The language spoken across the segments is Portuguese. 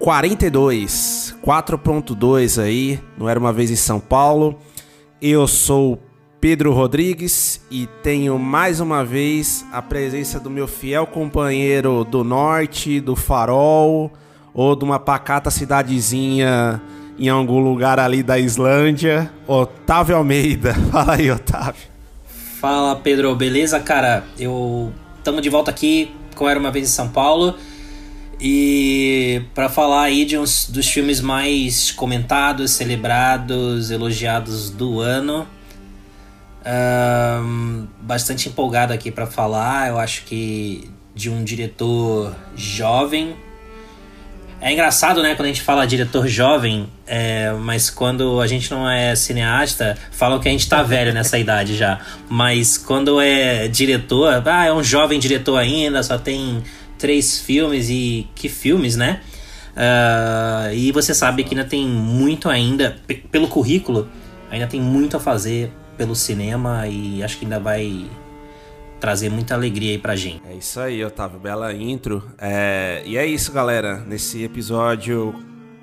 42, 4.2 aí, no Era uma Vez em São Paulo. Eu sou Pedro Rodrigues e tenho mais uma vez a presença do meu fiel companheiro do norte, do farol ou de uma pacata cidadezinha em algum lugar ali da Islândia, Otávio Almeida. Fala aí, Otávio. Fala Pedro, beleza, cara? Eu estamos de volta aqui com Era uma vez em São Paulo e para falar aí de uns dos filmes mais comentados, celebrados, elogiados do ano. Ahn, bastante empolgado aqui para falar. Eu acho que de um diretor jovem. É engraçado, né, quando a gente fala diretor jovem, é, mas quando a gente não é cineasta, falam que a gente tá velho nessa idade já. Mas quando é diretor, ah, é um jovem diretor ainda, só tem três filmes e que filmes, né? Ah, e você sabe que ainda tem muito ainda, pe- pelo currículo, ainda tem muito a fazer pelo cinema e acho que ainda vai trazer muita alegria aí pra gente. É isso aí, Otávio. Bela intro. É, E é isso, galera. Nesse episódio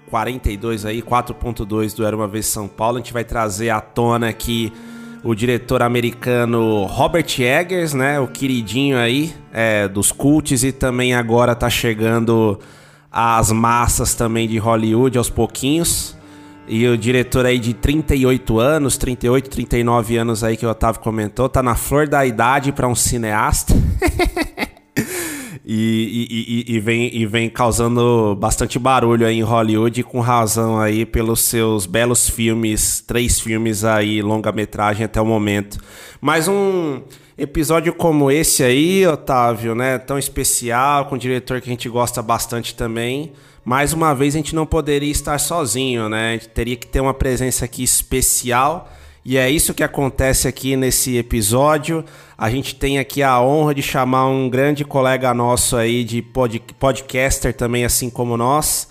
42 aí, 4.2 do Era Uma Vez São Paulo, a gente vai trazer à tona aqui o diretor americano Robert Eggers, né? O queridinho aí é, dos cults e também agora tá chegando às massas também de Hollywood aos pouquinhos. E o diretor aí de 38 anos, 38, 39 anos aí que o Otávio comentou, tá na flor da idade para um cineasta. E, e- e- vem, e vem causando bastante barulho aí em Hollywood, com razão aí pelos seus belos filmes, três filmes aí, longa-metragem até o momento. Mais um episódio como esse aí, Otávio, né? Tão especial, com um diretor que a gente gosta bastante também. Mais uma vez a gente não poderia estar sozinho, né? A gente teria que ter uma presença aqui especial. E é isso que acontece aqui nesse episódio. A gente tem aqui a honra de chamar um grande colega nosso aí de pod- podcaster também, assim como nós.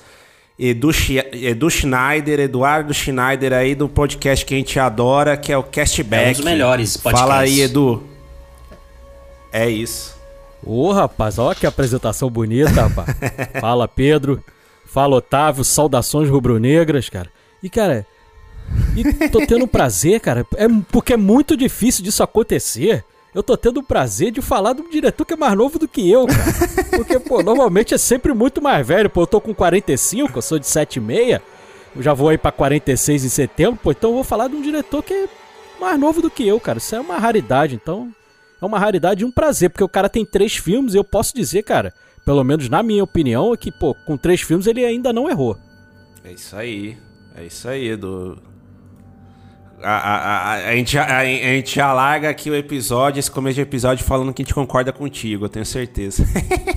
Edu, Edu Schneider, Eduardo Schneider aí do podcast que a gente adora, que é o Castback. É um dos melhores podcasts. Fala aí, Edu. É isso. Ô, rapaz, olha que apresentação bonita, rapaz. Fala, Pedro. Fala, Otávio. Saudações rubro-negras, cara. E, cara, e tô tendo prazer, cara, é, porque é muito difícil disso acontecer. Eu tô tendo o prazer de falar do diretor que é mais novo do que eu, cara. Porque, pô, normalmente é sempre muito mais velho. Pô, eu tô com 45, eu sou de 76. Eu já vou aí pra 46 em setembro, pô, então eu vou falar de um diretor que é mais novo do que eu, cara. Isso é uma raridade, então é uma raridade e um prazer, porque o cara tem três filmes e eu posso dizer, cara, pelo menos na minha opinião, é que, pô, com três filmes ele ainda não errou. É isso aí. É isso aí, Edu. A, a, a, a, gente, a, a gente já larga aqui o episódio, esse começo de episódio, falando que a gente concorda contigo, eu tenho certeza.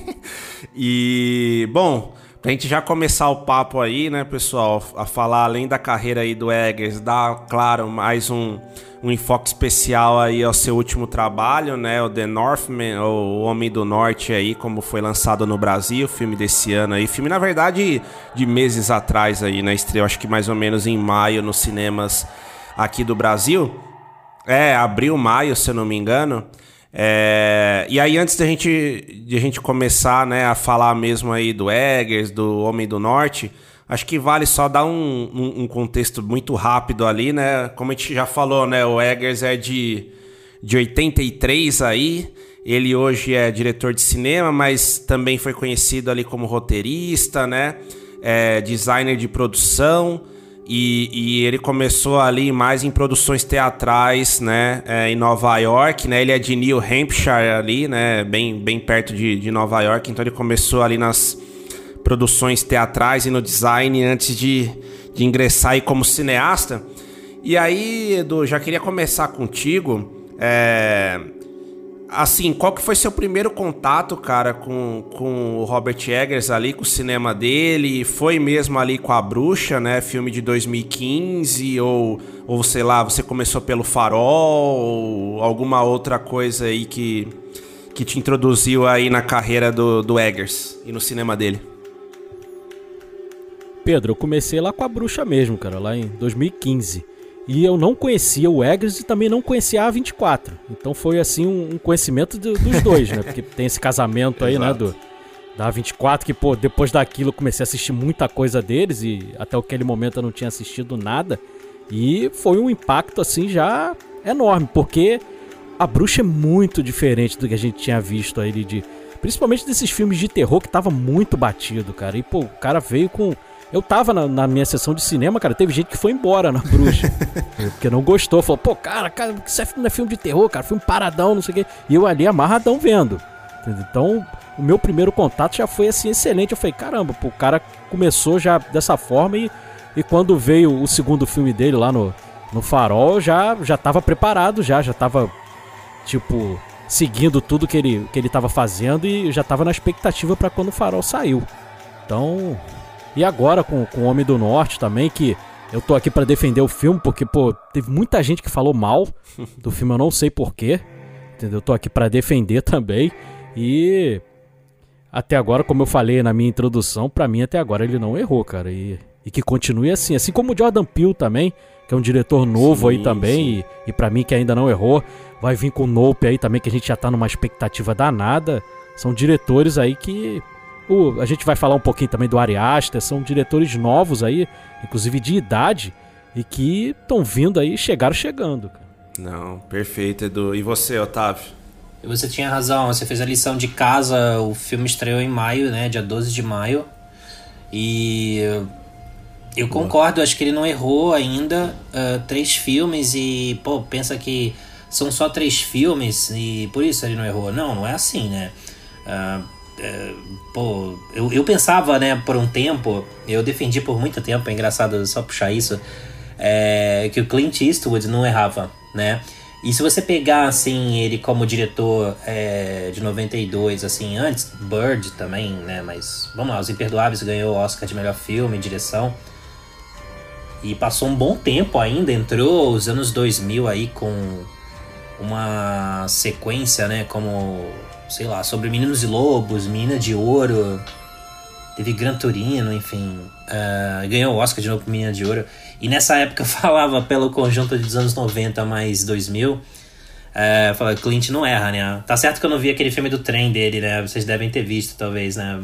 e, bom, pra gente já começar o papo aí, né, pessoal, a falar além da carreira aí do Eggers, dar, claro, mais um, um enfoque especial aí ao seu último trabalho, né, o The Northman, O Homem do Norte aí, como foi lançado no Brasil, filme desse ano aí, filme, na verdade, de meses atrás aí, né, estreou acho que mais ou menos em maio nos cinemas aqui do Brasil. É, abril, maio, se eu não me engano. É, e aí, antes da gente, de a gente começar né, a falar mesmo aí do Eggers, do Homem do Norte, acho que vale só dar um, um, um contexto muito rápido ali, né? Como a gente já falou, né? O Eggers é de, de 83 aí. Ele hoje é diretor de cinema, mas também foi conhecido ali como roteirista, né? É, designer de produção. E, e, ele começou ali mais em produções teatrais, né, é, em Nova York, né, ele é de New Hampshire ali, né, bem, bem perto de, de Nova York, então ele começou ali nas produções teatrais e no design antes de, de ingressar aí como cineasta. E aí, Edu, já queria começar contigo, é, Assim, qual que foi seu primeiro contato, cara, com, com o Robert Eggers ali, com o cinema dele? Foi mesmo ali com A Bruxa, né? Filme de 2015? Ou, ou sei lá, você começou pelo Farol? Ou alguma outra coisa aí que, que te introduziu aí na carreira do, do Eggers e no cinema dele? Pedro, eu comecei lá com A Bruxa mesmo, cara, lá em 2015. E eu não conhecia o Eggers e também não conhecia a A24. Então foi assim um, conhecimento do, dos dois, né? Porque tem esse casamento aí, né? Do, da A24, que, pô, depois daquilo eu comecei a assistir muita coisa deles e até aquele momento eu não tinha assistido nada. E foi um impacto, assim, já enorme, porque a bruxa é muito diferente do que a gente tinha visto aí de. Principalmente desses filmes de terror que tava muito batido, cara. E, pô, o cara veio com eu tava na, na, minha sessão de cinema, cara, teve gente que foi embora na bruxa. porque não gostou. Falou, pô, cara, cara, isso não é filme de terror, cara, filme paradão, não sei o quê. E eu ali amarradão vendo. Então, o meu primeiro contato já foi assim, excelente. Eu falei, caramba, pô, o cara começou já dessa forma e, e quando veio o segundo filme dele lá no, no Farol, já, já tava preparado, já, já tava, tipo, seguindo tudo que ele, que ele tava fazendo e já tava na expectativa para quando o Farol saiu. Então, e agora com, com o Homem do Norte também, que eu tô aqui para defender o filme, porque, pô, teve muita gente que falou mal do filme, eu não sei porquê. Entendeu? Eu tô aqui para defender também. E até agora, como eu falei na minha introdução, para mim até agora ele não errou, cara. E, e que continue assim. Assim como o Jordan Peele também, que é um diretor novo sim, aí também, sim. e, e para mim que ainda não errou. Vai vir com o Nope aí também, que a gente já tá numa expectativa danada. São diretores aí que o, a gente vai falar um pouquinho também do Ari Aster, são diretores novos aí, inclusive de idade, e que estão vindo aí, chegaram chegando. Não, perfeito, Edu. E você, Otávio? Você tinha razão, você fez a lição de casa, o filme estreou em maio, né, dia 12 de maio, e eu Boa. concordo, acho que ele não errou ainda, uh, três filmes e, pô, pensa que são só três filmes e por isso ele não errou. Não, não é assim, né? Uh, é, pô, eu, eu pensava, né, por um tempo, eu defendi por muito tempo, é engraçado só puxar isso, é, que o Clint Eastwood não errava, né? E se você pegar, assim, ele como diretor é, de 92, assim, antes, Bird também, né? Mas, vamos lá, Os Imperdoáveis ganhou o Oscar de melhor filme, direção. E passou um bom tempo ainda, entrou os anos 2000 aí com uma sequência, né? Como sei lá, sobre Meninos e Lobos, Menina de Ouro, teve Gran Turino, enfim, uh, ganhou o Oscar de novo com Menina de Ouro. E nessa época falava pelo conjunto dos anos 90 mais 2000, uh, eh, falava, Clint não erra, né? Tá certo que eu não vi aquele filme do trem dele, né? Vocês devem ter visto, talvez, né?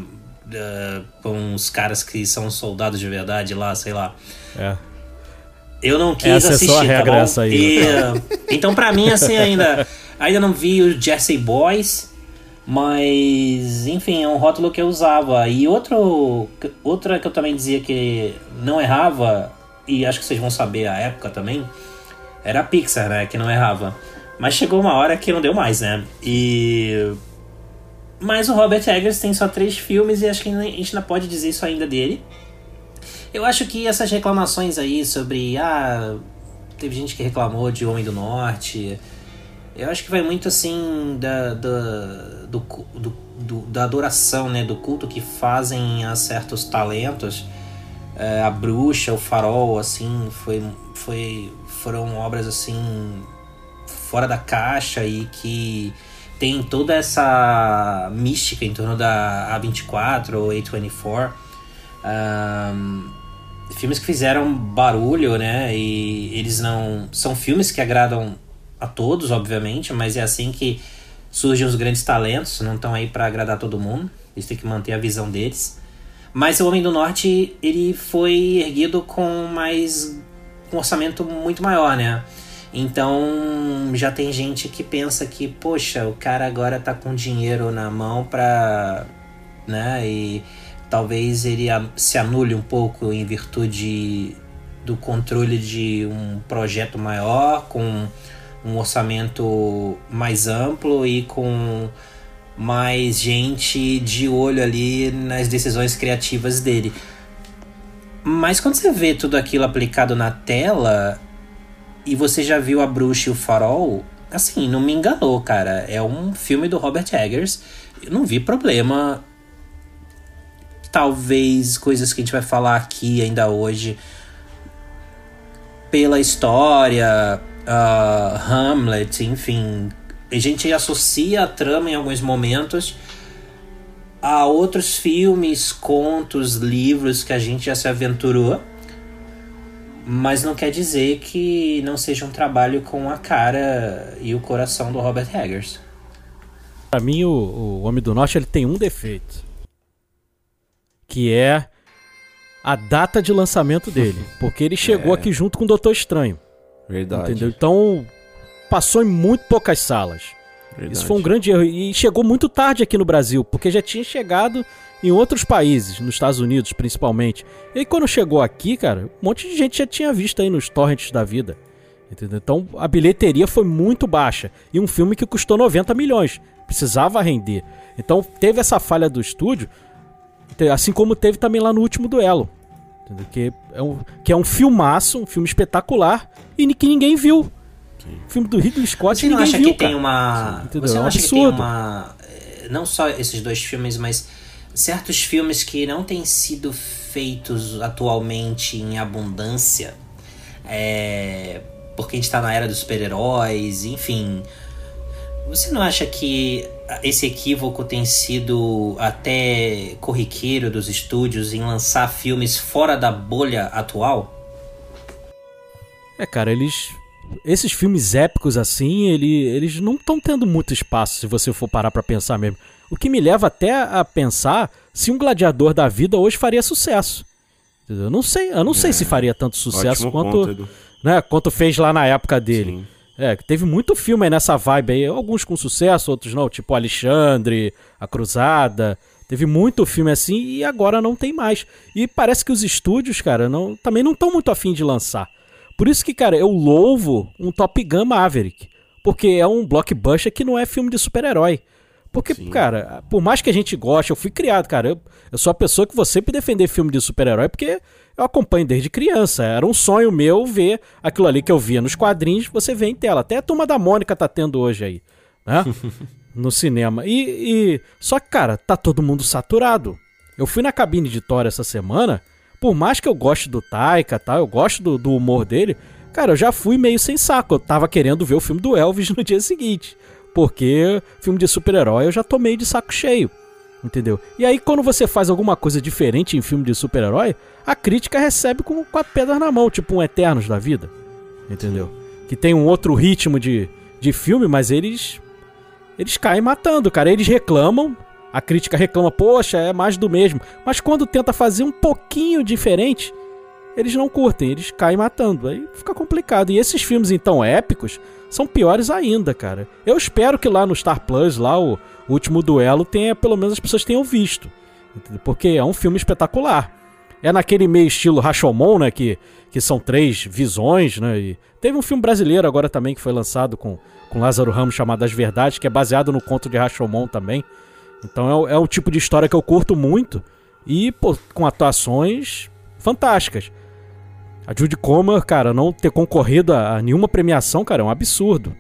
Uh, com os caras que são soldados de verdade lá, sei lá. É. Eu não quis essa assistir, é só a regra tá essa aí. E, então, para mim, assim, ainda, ainda não vi o Jesse Boys. Mas, enfim, é um rótulo que eu usava. E outro, outra que eu também dizia que não errava, e acho que vocês vão saber a época também, era a Pixar, né? Que não errava. Mas chegou uma hora que não deu mais, né? E. Mas o Robert Eggers tem só três filmes e acho que a gente não pode dizer isso ainda dele. Eu acho que essas reclamações aí sobre. Ah, teve gente que reclamou de Homem do Norte. Eu acho que vai muito assim da, da, do, do, do, da adoração, né? Do culto que fazem a certos talentos. É, a Bruxa, o Farol, assim, foi, foi, foram obras assim fora da caixa e que tem toda essa mística em torno da A24 ou A24. Um, filmes que fizeram barulho, né? E eles não. São filmes que agradam a todos, obviamente, mas é assim que surgem os grandes talentos, não estão aí para agradar todo mundo, eles têm que manter a visão deles. Mas o Homem do Norte, ele foi erguido com mais um orçamento muito maior, né? Então já tem gente que pensa que, poxa, o cara agora tá com dinheiro na mão pra. né? E talvez ele se anule um pouco em virtude do controle de um projeto maior, com um orçamento mais amplo e com mais gente de olho ali nas decisões criativas dele. Mas quando você vê tudo aquilo aplicado na tela e você já viu a bruxa e o farol, assim, não me enganou, cara. É um filme do Robert Eggers. Eu não vi problema. Talvez coisas que a gente vai falar aqui ainda hoje pela história, uh, Hamlet, enfim. A gente associa a trama em alguns momentos a outros filmes, contos, livros que a gente já se aventurou. Mas não quer dizer que não seja um trabalho com a cara e o coração do Robert Eggers. Pra mim, o, o Homem do Norte ele tem um defeito. Que é a data de lançamento dele. Porque ele chegou É. aqui junto com o Doutor Estranho. Verdade. Entendeu? Então, passou em muito poucas salas. verdade. Isso foi um grande erro. E chegou muito tarde aqui no Brasil, porque já tinha chegado em outros países, nos Estados Unidos principalmente. E aí quando chegou aqui, cara, um monte de gente já tinha visto aí nos torrents da vida. Entendeu? Então a bilheteria foi muito baixa. E um filme que custou 90 milhões. Precisava render. Então teve essa falha do estúdio, assim como teve também lá no último duelo. Que, é um, que é um filmaço, um filme espetacular, e que ninguém viu. Filme do Ridley Scott Você ninguém acha viu, que tem cara. uma. Entendeu? Você É não um acha que tem absurdo. uma. eh, Não só esses dois filmes, mas certos filmes que não têm sido feitos atualmente em abundância. É, porque a gente tá na era dos super-heróis, enfim. Você não acha que esse equívoco tem sido até corriqueiro dos estúdios em lançar filmes fora da bolha atual? É, cara, eles. Esses filmes épicos assim, ele, eles não estão tendo muito espaço se você for parar pra pensar mesmo. O que me leva até a pensar se um gladiador da vida hoje faria sucesso. Eu não sei, eu não sei se faria tanto sucesso Ótimo quanto, ponto, né, quanto fez lá na época dele. Sim. É, teve muito filme aí nessa vibe aí, alguns com sucesso, outros não, tipo Alexandre, A Cruzada. Teve muito filme assim e agora não tem mais. E parece que os estúdios, cara, não, também não estão muito afim de lançar. Por isso que, cara, eu louvo um Top Gun Maverick. Porque é um blockbuster que não é filme de super-herói. Porque, cara, por mais que a gente goste, eu fui criado, cara. Eu, eu sou a pessoa que vou sempre defender filme de super-herói porque eu acompanho desde criança. Era um sonho meu ver aquilo ali que eu via nos quadrinhos, você vê em tela. Até a turma da Mônica tá tendo hoje aí, né? no cinema. E, e- Só que, cara, tá todo mundo saturado. Eu fui na cabine de Thor essa semana. Por mais que eu goste do Taika, tá? Eu gosto do, do humor dele. Cara, eu já fui meio sem saco. Eu tava querendo ver o filme do Elvis no dia seguinte. Porque filme de super-herói eu já tô meio de saco cheio. Entendeu? E aí, quando você faz alguma coisa diferente em filme de super-herói, a crítica recebe com quatro pedras na mão, tipo um Eternos da vida. Entendeu? Que tem um outro ritmo de, de filme, mas eles. Eles caem matando, cara. Eles reclamam, a crítica reclama, poxa, é mais do mesmo. Mas quando tenta fazer um pouquinho diferente, eles não curtem, eles caem matando. Aí fica complicado. E esses filmes, então, épicos, são piores ainda, cara. Eu espero que lá no Star Plus, lá o, último duelo, tenha, pelo menos as pessoas tenham visto. Porque é um filme espetacular. É naquele meio estilo Rashomon, né? Que, que são três visões, né? E teve um filme brasileiro agora também que foi lançado com, com Lázaro Ramos chamado As Verdades, que é baseado no conto de Rashomon também. Então é, é o tipo de história que eu curto muito. E, pô, com atuações fantásticas. A Judy Comer, cara, não ter concorrido a, a nenhuma premiação, cara, é um absurdo.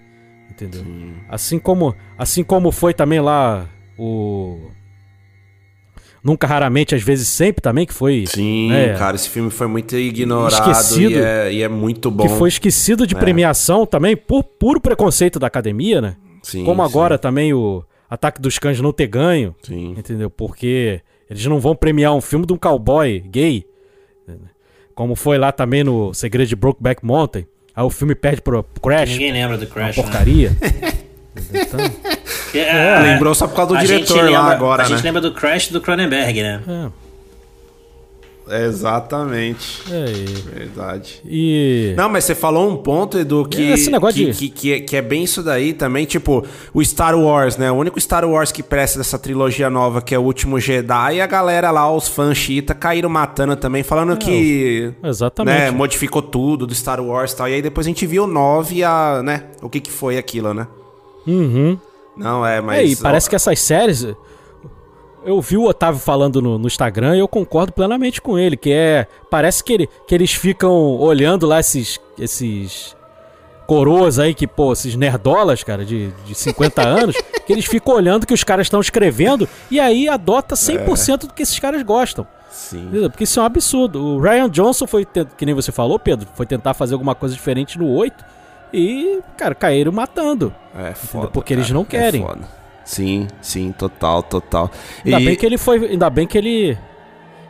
Entendeu? Assim como, assim como foi também lá o Nunca raramente, às vezes sempre também que foi Sim, né, cara, esse filme foi muito ignorado Esquecido. E, é, e é muito bom. que foi esquecido de É. premiação também por puro preconceito da academia, né? Sim, como sim, agora também o Ataque dos Cães não ter ganho, Sim. entendeu? Porque eles não vão premiar um filme de um cowboy gay, como foi lá também no Segredo de Brokeback Mountain. Aí o filme perde pro Crash, Ninguém lembra do uma Crash. né? porcaria. Então, É, Lembrou só por causa do a gente diretor lá lembra- agora, A gente né? lembra do Crash do Cronenberg, né? é. Exatamente. É, Verdade. e- Não, mas você falou um ponto, Edu, que, Esse negócio que, de- que, que é, que é bem isso daí também. Tipo, o Star Wars, né? O único Star Wars que presta dessa trilogia nova, que é o último Jedi, e a galera lá, os fãs chita, caíram matando também, falando que. exatamente. Né, modificou tudo do Star Wars e tal. E aí depois a gente viu o 9 e a. né? O que, que foi aquilo, né? Uhum. Não, é, mas. É, e parece que essas séries. Eu vi o Otávio falando no, no Instagram e eu concordo plenamente com ele, que é. Parece que, ele, que eles ficam olhando lá esses. esses coroas aí, que, pô, esses nerdolas, cara, de, de 50 anos, que eles ficam olhando o que os caras estão escrevendo e aí adota 100% do que esses caras gostam. Sim. Porque isso é um absurdo. O Ryan Johnson foi, que nem você falou, Pedro, foi tentar fazer alguma coisa diferente no 8 e, cara, caíram matando. É foda. Porque eles cara, não querem. É foda. Sim, sim, total, total. Ainda E- bem que ele foi. Ainda bem que ele.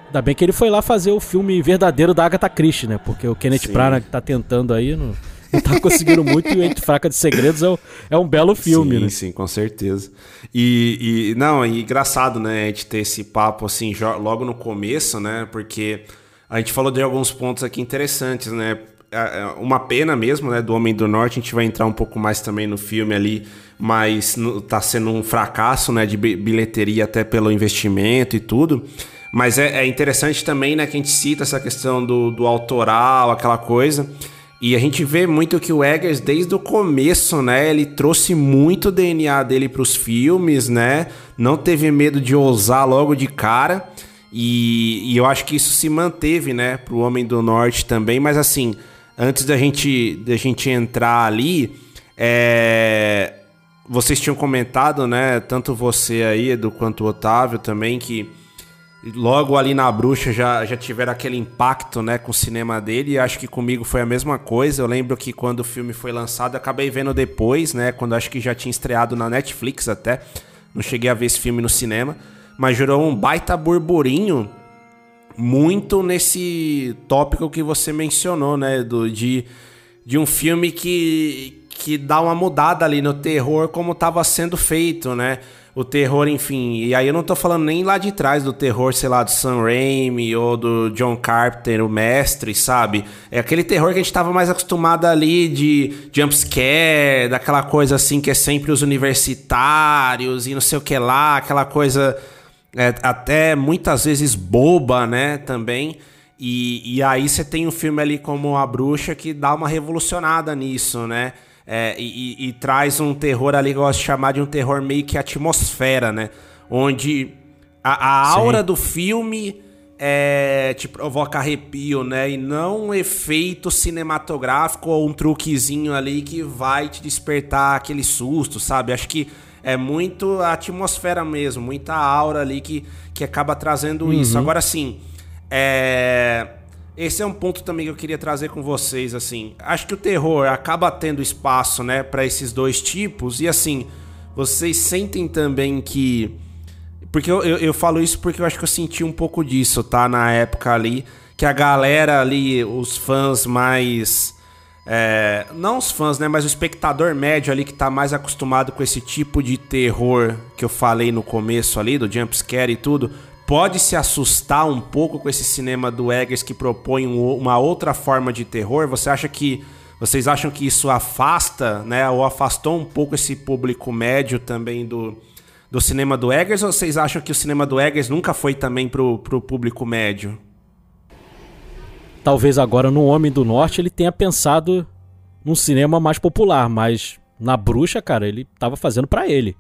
Ainda bem que ele foi lá fazer o filme verdadeiro da Agatha Christie, né? Porque o Kenneth Sim. Branagh tá tentando aí, não, não tá conseguindo muito e Entre Fraca de Segredos é, o- é um belo filme, sim, né? Sim, com certeza. E, e não, e engraçado, né, a gente ter esse papo assim logo no começo, né? Porque a gente falou de alguns pontos aqui interessantes, né? É- é Uma pena mesmo, né, do Homem do Norte, a gente vai entrar um pouco mais também no filme ali, mas tá sendo um fracasso, né, de bi- bilheteria até pelo investimento e tudo. Mas é, é interessante também, né, que a gente cita essa questão do, do autoral, aquela coisa. E a gente vê muito que o Eggers, desde o começo, né, ele trouxe muito DNA dele para os filmes, né? Não teve medo de ousar logo de cara. E, e eu acho que isso se manteve, né, pro Homem do Norte também. Mas assim, antes da gente, da gente entrar ali, é, vocês tinham comentado, né, tanto você aí, Edu, quanto o Otávio também, que logo ali na bruxa já, já tiveram aquele impacto, né, com o cinema dele. E acho que comigo foi a mesma coisa. Eu lembro que quando o filme foi lançado, acabei vendo depois, né, quando acho que já tinha estreado na Netflix até. Não cheguei a ver esse filme no cinema, mas gerou um baita burburinho muito nesse tópico que você mencionou, né, do de de um filme que que dá uma mudada ali no terror como estava sendo feito, né? O terror, enfim. E aí eu não tô falando nem lá de trás do terror, sei lá, do Sam Raimi ou do John Carpenter, o mestre, sabe? É aquele terror que a gente tava mais acostumado ali de jumpscare, daquela coisa assim que é sempre os universitários e não sei o que lá, aquela coisa é, até muitas vezes boba, né, também. E, e aí você tem um filme ali como A Bruxa que dá uma revolucionada nisso, né? É, e, e- e traz um terror ali que eu gosto de chamar de um terror meio que atmosfera, né? Onde a, a Sim. aura do filme é, te provoca arrepio, né? E não um efeito cinematográfico ou um truquezinho ali que vai te despertar aquele susto, sabe? Acho que é muito a atmosfera mesmo, muita aura ali que, que acaba trazendo isso. Agora, assim, é... esse é um ponto também que eu queria trazer com vocês, assim. Acho que o terror acaba tendo espaço, né, para esses dois tipos. E, assim, vocês sentem também que... Porque eu, eu, eu falo isso porque eu acho que eu senti um pouco disso, tá? Na época ali, que a galera ali, os fãs mais. É, não os fãs, né? Mas o espectador médio ali que tá mais acostumado com esse tipo de terror que eu falei no começo ali, do jumpscare e tudo, pode se assustar um pouco com esse cinema do Eggers que propõe um- uma outra forma de terror. Você acha que. Vocês acham que isso afasta, né? Ou afastou um pouco esse público médio também do, do cinema do Eggers? Ou vocês acham que o cinema do Eggers nunca foi também pro, pro público médio? Talvez agora no Homem do Norte ele tenha pensado num cinema mais popular, mas na Bruxa, cara, ele tava fazendo pra ele.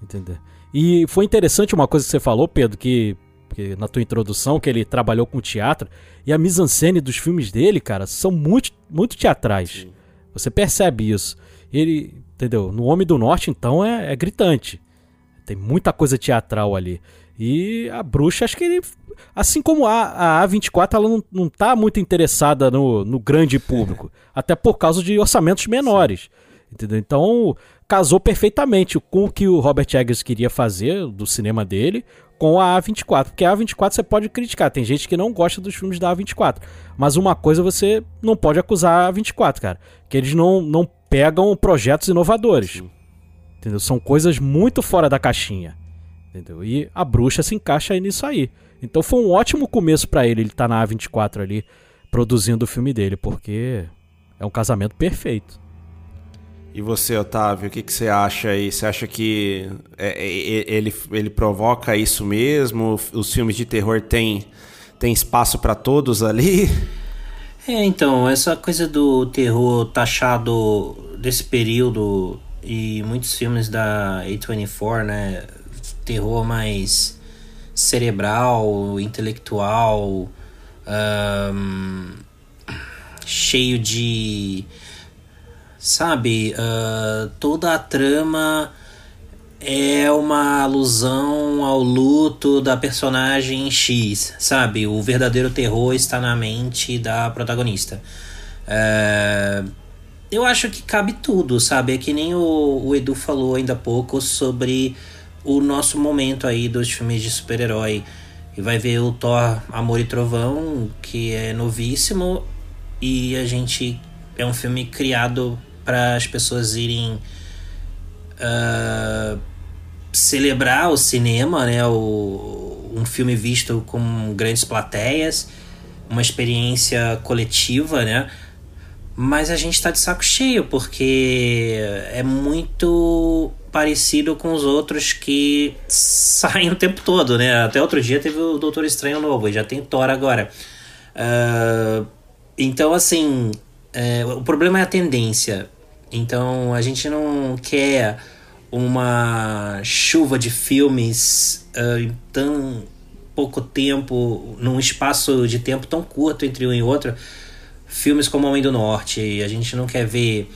Entendeu? E foi interessante uma coisa que você falou, Pedro, que, que na tua introdução, que ele trabalhou com teatro, e a mise-en-scène dos filmes dele, cara, são muito, muito teatrais. Você percebe isso. Ele, entendeu? No Homem do Norte, então, é, é gritante. Tem muita coisa teatral ali. E a bruxa, acho que ele. Assim como a, a A24, ela não, não tá muito interessada no, no grande público. até por causa de orçamentos menores. Entendeu? Então, casou perfeitamente com o que o Robert Eggers queria fazer do cinema dele com a A24. Porque a A24 você pode criticar. Tem gente que não gosta dos filmes da A24. Mas uma coisa você não pode acusar a A24, cara. Que eles não, não pegam projetos inovadores. Entendeu? São coisas muito fora da caixinha. Entendeu? E a bruxa se encaixa aí nisso aí. Então foi um ótimo começo pra ele, ele tá na A24 ali produzindo o filme dele, porque é um casamento perfeito. E você, Otávio, o que, que você acha aí? Você acha que é, é, é, ele, ele provoca isso mesmo? Os filmes de terror têm tem espaço para todos ali? É, então, essa coisa do terror taxado desse período e muitos filmes da A24, né? Terror mais cerebral, intelectual, um, cheio de. Sabe? Uh, toda a trama é uma alusão ao luto da personagem X, sabe? O verdadeiro terror está na mente da protagonista. É... Eu acho que cabe tudo, sabe? É que nem o, o Edu falou ainda há pouco sobre o nosso momento aí dos filmes de super-herói. E vai ver o Thor Amor e Trovão, que é novíssimo, e a gente. É um filme criado para as pessoas irem uh, celebrar o cinema, né? O, um filme visto com grandes plateias, uma experiência coletiva, né? Mas a gente está de saco cheio porque é muito parecido com os outros que saem o tempo todo, né? Até outro dia teve o Doutor Estranho novo e já tem Thor agora. Uh, então, assim, é, o problema é a tendência. Então a gente não quer uma chuva de filmes uh, em tão pouco tempo, num espaço de tempo tão curto entre um e outro. Filmes como Homem do Norte, a gente não quer ver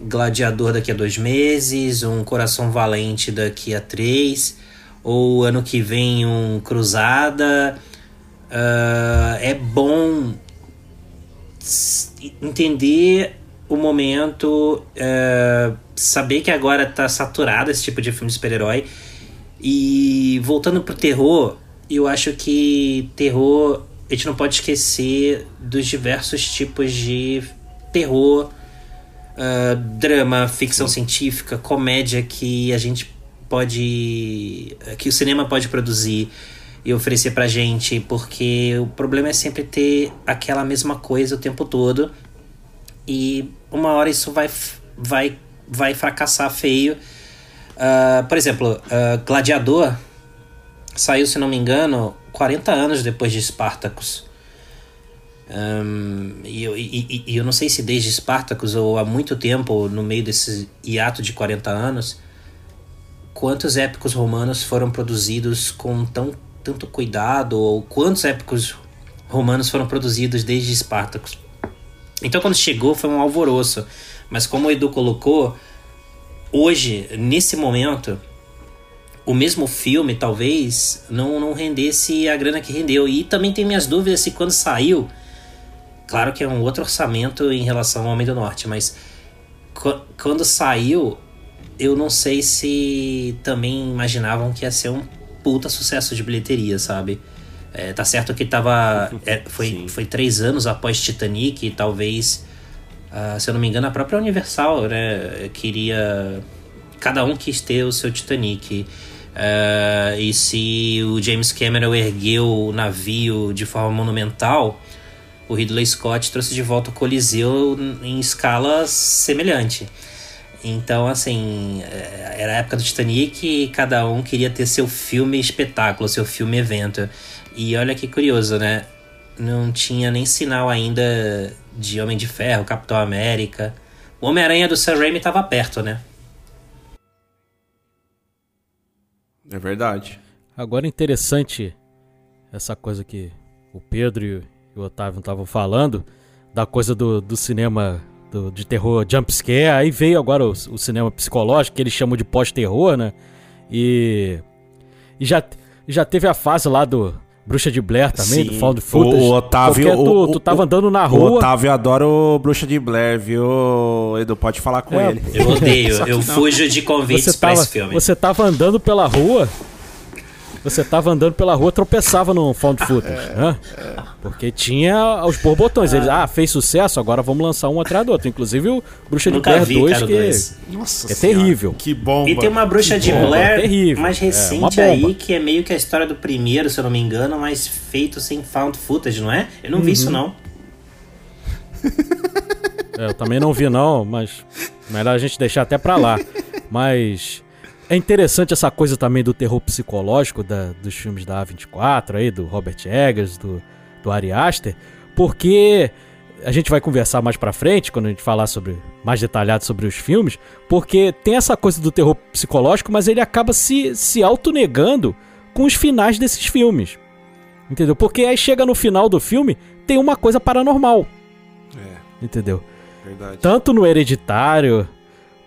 Gladiador daqui a dois meses, um Coração Valente daqui a três, ou ano que vem um Cruzada. Uh, é bom entender o momento, é, saber que agora tá saturado esse tipo de filme de super-herói. E voltando pro terror, eu acho que terror, a gente não pode esquecer dos diversos tipos de terror, uh, drama, ficção científica, comédia que a gente pode. que o cinema pode produzir e oferecer pra gente, porque o problema é sempre ter aquela mesma coisa o tempo todo e uma hora isso vai, vai, vai fracassar feio. Uh, por exemplo, uh, Gladiador saiu, se não me engano, 40 anos depois de Spartacus. Um, e, e, e, eu não sei se desde Spartacus ou há muito tempo, no meio desse hiato de 40 anos, quantos épicos romanos foram produzidos com tão, tanto cuidado, ou quantos épicos romanos foram produzidos desde Spartacus. Então quando chegou foi um alvoroço. Mas como o Edu colocou, hoje, nesse momento, o mesmo filme talvez não, não rendesse a grana que rendeu. E também tem minhas dúvidas se quando saiu. Claro que é um outro orçamento em relação ao Homem do Norte, mas quando saiu, eu não sei se também imaginavam que ia ser um puta sucesso de bilheteria, sabe? É, tá certo que tava. É, foi, foi três anos após Titanic, e talvez, uh, se eu não me engano, a própria Universal né, queria. Cada um quis ter o seu Titanic. Uh, e se o James Cameron ergueu o navio de forma monumental, o Ridley Scott trouxe de volta o Coliseu em escala semelhante. Então, assim, é, era a época do Titanic e cada um queria ter seu filme espetáculo, seu filme evento. E olha que curioso, né? Não tinha nem sinal ainda de Homem de Ferro, Capitão América. O Homem-Aranha do Sam Raimi estava perto, né? É verdade. Agora interessante essa coisa que o Pedro e o Otávio estavam falando, da coisa do, do cinema do, de terror jumpscare. Aí veio agora o, o cinema psicológico, que eles chamam de pós-terror, né? E, e já, já teve a fase lá do, Bruxa de Blair também, Sim. do Found Footage. O Otávio... tu, o, tu tava andando na rua... O Otávio adora o Bruxa de Blair, viu? Edu, pode falar com é, ele. Eu odeio, eu fujo de convites você tava, pra esse filme. Você tava andando pela rua você tava andando pela rua, tropeçava no found footage, né? Porque tinha os borbotões. Eles, ah, fez sucesso, agora vamos lançar um atrás do outro. Inclusive o Bruxa de Blair vi, 2, cara, o que dois. Nossa é Senhora, terrível. Que bomba. E tem uma bruxa de bomba, Blair terrível. mais É, recente bomba. aí, que é meio que a história do primeiro, se eu não me engano, mas feito sem found footage, não é? Eu não vi Uhum. isso, não. É, eu também não vi não, mas melhor a gente deixar até pra lá. Mas é interessante essa coisa também do terror psicológico da- dos filmes da A24 aí, do Robert Eggers, do, do Ari Aster, porque a gente vai conversar mais pra frente, quando a gente falar sobre mais detalhado sobre os filmes, porque tem essa coisa do terror psicológico, mas ele acaba se, se auto-negando com os finais desses filmes. Entendeu? Porque aí chega no final do filme, tem uma coisa paranormal. É, Entendeu? verdade. tanto no Hereditário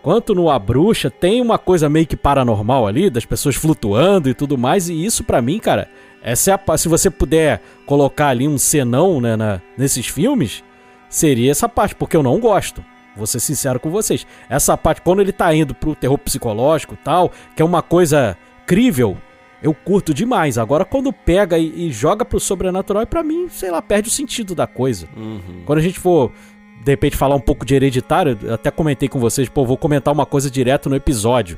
quanto no A Bruxa, tem uma coisa meio que paranormal ali, das pessoas flutuando e tudo mais, e isso pra mim, cara, essa é a se você puder colocar ali um senão né, na- nesses filmes, seria essa parte, porque eu não gosto. Vou ser sincero com vocês. Essa parte, quando ele tá indo pro terror psicológico e tal, que é uma coisa crível, eu curto demais. Agora, quando pega e, e joga pro sobrenatural, pra mim, sei lá, perde o sentido da coisa. Uhum. Quando a gente for, de repente, falar um pouco de hereditário, até comentei com vocês, pô, vou comentar uma coisa direto no episódio.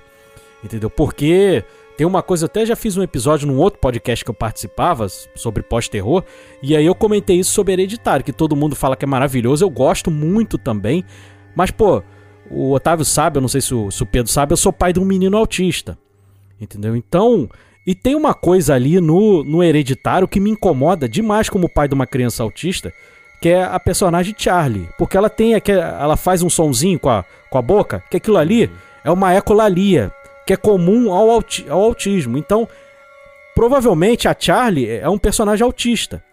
Entendeu? Porque tem uma coisa, até já fiz um episódio num outro podcast que eu participava sobre pós-terror, e aí eu comentei isso sobre hereditário, que todo mundo fala que é maravilhoso, eu gosto muito também. Mas, pô, o Otávio sabe, eu não sei se o, se o Pedro sabe, eu sou pai de um menino autista. Entendeu? Então, e tem uma coisa ali no, no hereditário que me incomoda demais como pai de uma criança autista, que é a personagem Charlie. Porque ela tem aquele, ela faz um sonzinho com a, com a boca, que aquilo ali é uma ecolalia, que é comum ao, ao autismo. Então, provavelmente a Charlie é um personagem autista.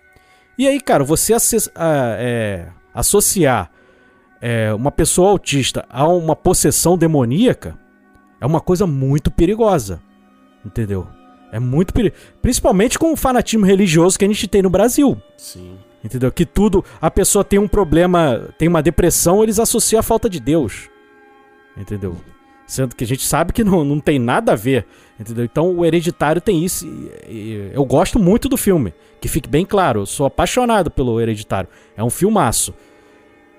E aí, cara, você ace- a- é, associar é, uma pessoa autista a uma possessão demoníaca é uma coisa muito perigosa. Entendeu? É muito perigoso. Principalmente com o fanatismo religioso que a gente tem no Brasil. Sim. Entendeu? Que tudo. A pessoa tem um problema, tem uma depressão, eles associam a falta de Deus. Entendeu? Sendo que a gente sabe que não, não tem nada a ver. Entendeu? Então o Hereditário tem isso. eu gosto muito do filme. Que fique bem claro, eu sou apaixonado pelo Hereditário. É um filmaço.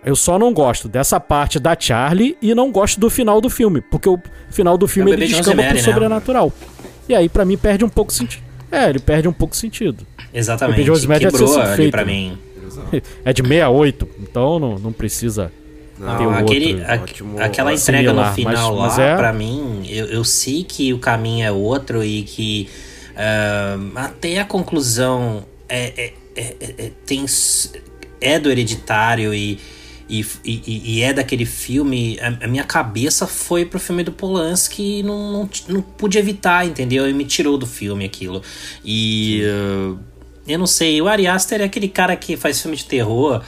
Eu só não gosto dessa parte da Charlie e não gosto do final do filme. Porque o final do filme É ele de descamba pro Rosemary, né? sobrenatural. E aí, pra mim, perde um pouco sentido. É, ele perde um pouco sentido. Exatamente. Rosemary já tinha Quebrou ali feito, pra mim. É de 68, então não, não precisa. Não, Tem um aquele, outro a- ótimo- aquela similar, entrega no mas- final mas lá, é- pra mim, eu, eu sei que o caminho é outro e que ah, até a conclusão é, é, é- é- é- tem, é do hereditário e, e, e- e é daquele filme. A, a minha cabeça foi pro filme do Polanski e não, não, não pude evitar, entendeu? E me tirou do filme aquilo. E. ah, eu não sei, o Ari Aster é aquele cara que faz filme de terror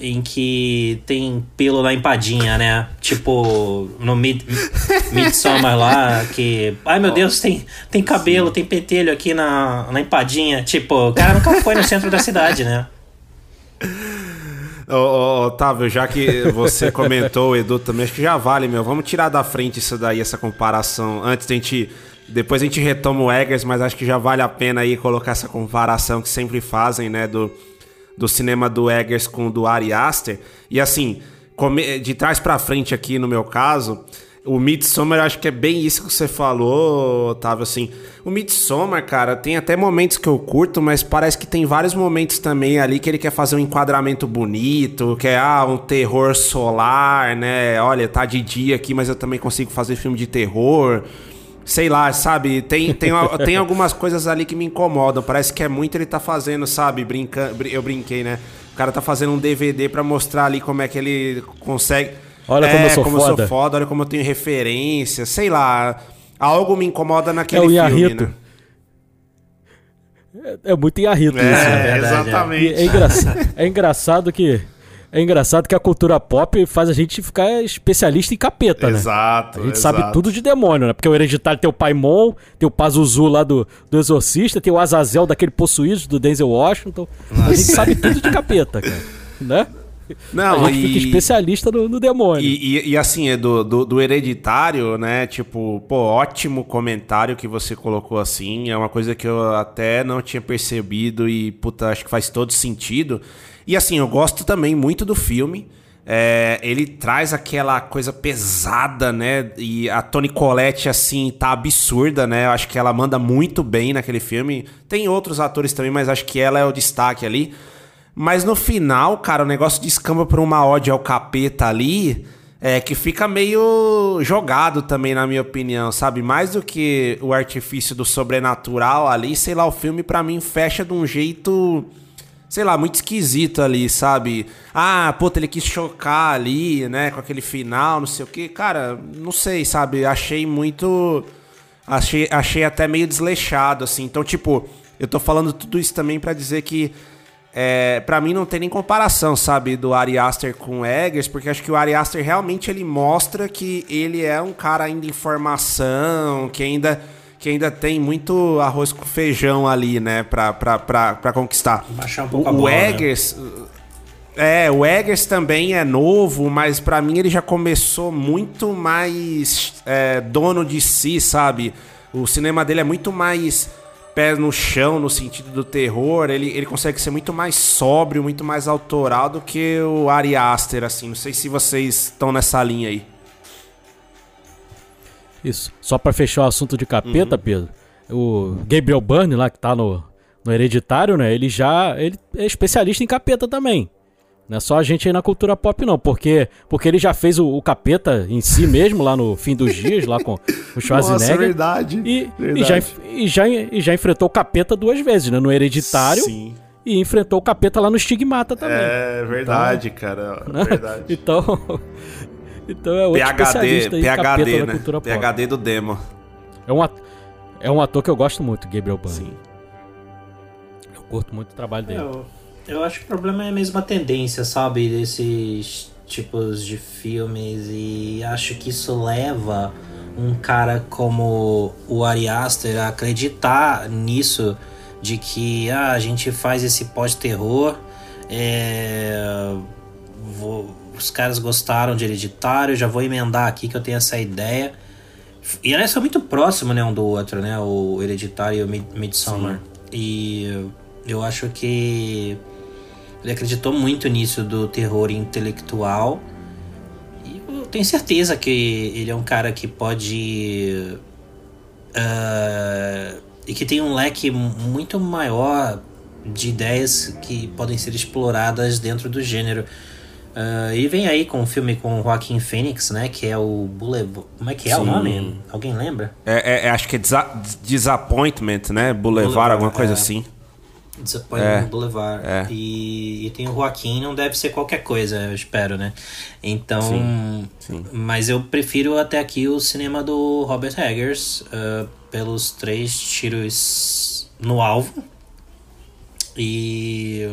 em que tem pelo na empadinha, né? Tipo, no Mid Midsommar lá, que. Ai meu Deus, tem, tem cabelo, tem petelho aqui na, na empadinha. Tipo, o cara nunca foi no centro da cidade, né? Ô, ô, Otávio, já que você comentou, o Edu também, acho que já vale, meu. Vamos tirar da frente isso daí, essa comparação. Antes da gente. Depois a gente retoma o Eggers, mas acho que já vale a pena aí colocar essa comparação que sempre fazem, né? Do, do cinema do Eggers com o do Ari Aster. E assim, de trás pra frente aqui no meu caso, o Midsommar acho que é bem isso que você falou, Otávio, assim. O Midsommar, cara, tem até momentos que eu curto, mas parece que tem vários momentos também ali que ele quer fazer um enquadramento bonito, que é ah, um terror solar, né? Olha, tá de dia aqui, mas eu também consigo fazer filme de terror. Sei lá, sabe? Tem, tem, tem algumas coisas ali que me incomodam. Parece que é muito ele tá fazendo, sabe? Brincando. Eu brinquei, né? O cara tá fazendo um DVD pra mostrar ali como é que ele consegue. Olha como É, eu sou como eu foda. sou foda, olha como eu tenho referência. Sei lá. Algo me incomoda naquele É o filme, Iarrito. né? É, é muito Iarrito isso, né? É, verdade, é. exatamente. E é, engraçado, é engraçado que. É engraçado que a cultura pop faz a gente ficar especialista em capeta, né? Exato. A gente exato. sabe tudo de demônio, né? Porque o Hereditário tem o Paimon, tem o Pazuzu lá do, do Exorcista, tem o Azazel daquele possuído do Denzel Washington. A gente sabe tudo de capeta, cara. Né? Não, a gente fica e- especialista no, no demônio. E, e- e assim, é do, do, do hereditário, né? Tipo, pô, ótimo comentário que você colocou assim. É uma coisa que eu até não tinha percebido e, puta, acho que faz todo sentido. E assim, eu gosto também muito do filme. É, ele traz aquela coisa pesada, né? E a Toni Collette, assim, tá absurda, né? Eu acho que ela manda muito bem naquele filme. Tem outros atores também, mas acho que ela é o destaque ali. Mas no final, cara, o negócio descamba por uma ode ao capeta ali, é que fica meio jogado também, na minha opinião, sabe? Mais do que o artifício do sobrenatural ali, sei lá, o filme pra mim fecha de um jeito, sei lá, muito esquisito ali, sabe? Ah, puta, ele quis chocar ali, né, com aquele final, não sei o quê. Cara, não sei, sabe? Achei muito. Achei, achei até meio desleixado, assim. Então, tipo, eu tô falando tudo isso também pra dizer que é, para mim não tem nem comparação, sabe, do Ari Aster com o Eggers, porque acho que o Ari Aster realmente ele mostra que ele é um cara ainda em formação, que ainda, que ainda tem muito arroz com feijão ali, né, pra, pra, pra, pra conquistar. Baixar um pouco a o, o bola, né? Eggers... É, o Eggers também é novo, mas pra mim ele já começou muito mais é, dono de si, sabe? O cinema dele é muito mais pés no chão no sentido do terror. Ele, ele consegue ser muito mais sóbrio, muito mais autoral do que o Ari Aster, assim. Não sei se vocês estão nessa linha aí. Isso. Só pra fechar o assunto de capeta, Uhum. Pedro. O Gabriel Byrne lá, que tá no, no Hereditário, né? Ele já ele é especialista em capeta também. Não é só a gente aí na cultura pop, não. Porque, porque ele já fez o, o capeta em si mesmo, lá no fim dos dias, lá com o Schwarzenegger. verdade. E, e, já, e, já, e já enfrentou o capeta duas vezes, né? No Hereditário Sim. e enfrentou o capeta lá no Estigmata também. É verdade, cara. Né? Verdade. Então, então é outro PHD, PHD, né? cultura pop. PHD do demo. É um, ator, é um ator que eu gosto muito, Gabriel Byrne. Sim. Eu curto muito o trabalho dele. Eu, eu acho que o problema é a mesma tendência, sabe? Desses tipos de filmes. E acho que isso leva um cara como o Ari Aster a acreditar nisso. De que ah, a gente faz esse pós-terror. é, vou- os caras gostaram de Hereditário, já vou emendar aqui que eu tenho essa ideia. E eles são muito próximos, né, um do outro, né? O Hereditário e o Mid- Midsommar. E eu acho que ele acreditou muito nisso do terror intelectual. E eu tenho certeza que ele é um cara que pode. ah, e que tem um leque muito maior de ideias que podem ser exploradas dentro do gênero. Ah, e vem aí com um filme com o Joaquim Phoenix, né? Que é o Boulevard. Como é que é o Sim. nome? Alguém lembra? É, é- é- acho que é desa- Disappointment, né? Boulevard, Boulevard, alguma coisa é. assim. Disappointment É, Boulevard. é. E, e tem o Joaquim, não deve ser qualquer coisa, eu espero, né? Então. Sim, sim. Mas eu prefiro até aqui o cinema do Robert Eggers, ah, pelos três tiros no alvo. E.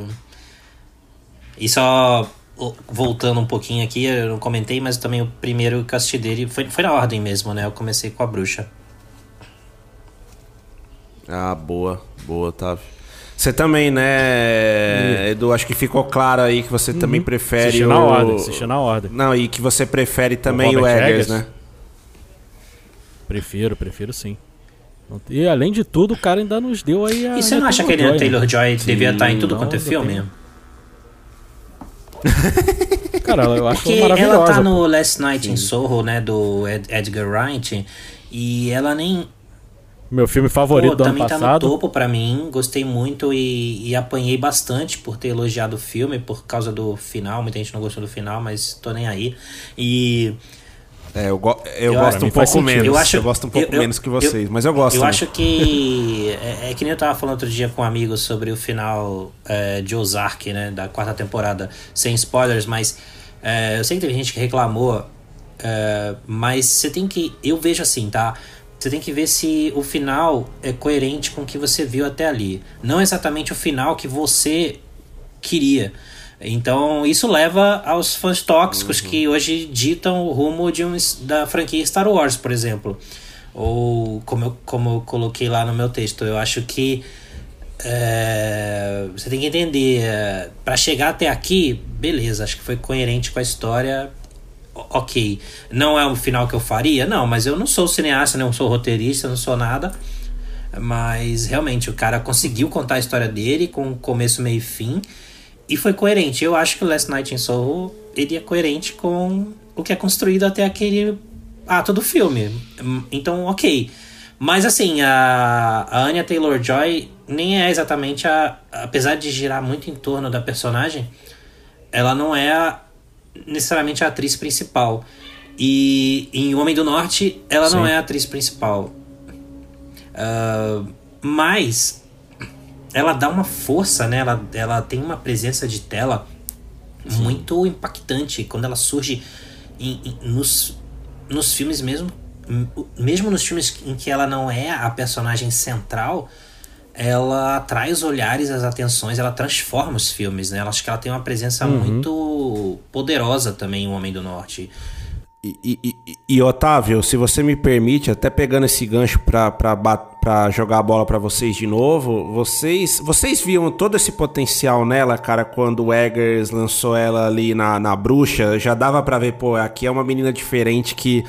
E só o- voltando um pouquinho aqui, eu não comentei, mas também o primeiro que eu assisti dele foi, foi na ordem mesmo, né? Eu comecei com a bruxa. Ah, boa, boa, Otávio. Você também, né, Edu? Acho que ficou claro aí que você também prefere Assistiu o... na ordem, assistiu na ordem. Não, e que você prefere também o, Robert Eggers, Eggers? né? Prefiro, prefiro sim. E além de tudo, o cara ainda nos deu aí a. E você não acha que ele, Taylor o Taylor Joy devia estar em tudo não, quanto é filme? tem. Cara, eu acho Porque maravilhosa. ela tá no Last Night in Soho, né, do Ed- Edgar Wright, e ela nem Meu filme favorito Pô, do ano também tá no passado. topo pra mim, gostei muito e, e apanhei bastante por ter elogiado o filme por causa do final, muita gente não gostou do final, mas tô nem aí. E É, eu, go- eu, Eu- gosto um pouco sentido. menos. Eu acho- eu gosto um pouco eu- eu- menos que vocês, eu- mas eu gosto Eu também. acho que. É, é que nem eu tava falando outro dia com um amigo sobre o final é, de Ozark, né? Da quarta temporada, sem spoilers, mas é, eu sei que teve gente que reclamou, é, mas você tem que. Eu vejo assim, tá? Você tem que ver se o final é coerente com o que você viu até ali. Não exatamente o final que você queria. Então isso leva aos fãs tóxicos que hoje ditam o rumo de um, da franquia Star Wars, por exemplo. Ou como eu, como eu coloquei lá no meu texto, eu acho que é, você tem que entender, é, para chegar até aqui, beleza, acho que foi coerente com a história. Ok, não é o final que eu faria, não, mas eu não sou cineasta, não sou roteirista, não sou nada. Mas realmente o cara conseguiu contar a história dele com começo, meio e fim e foi coerente. Eu acho que o Last Night in Soho ele é coerente com o que é construído até aquele ato do filme. Então, ok. Mas assim, a, a Anya Taylor-Joy nem é exatamente a... Apesar de girar muito em torno da personagem, ela não é a- necessariamente a atriz principal. E em Homem do Norte, ela não Sim. é a atriz principal. Ah, mas ela dá uma força, né? Ela, ela tem uma presença de tela muito impactante quando ela surge em- em- nos, nos filmes mesmo. Mesmo nos filmes em que ela não é a personagem central, ela atrai os olhares, as atenções, ela transforma os filmes, né? Ela acho que ela tem uma presença muito poderosa também, o Homem do Norte. E, e- e- Otávio, se você me permite, até pegando esse gancho pra jogar a bola pra vocês de novo, vocês vocês viam todo esse potencial nela, cara, quando o Eggers lançou ela ali na, na bruxa? Já dava pra ver, pô, aqui é uma menina diferente que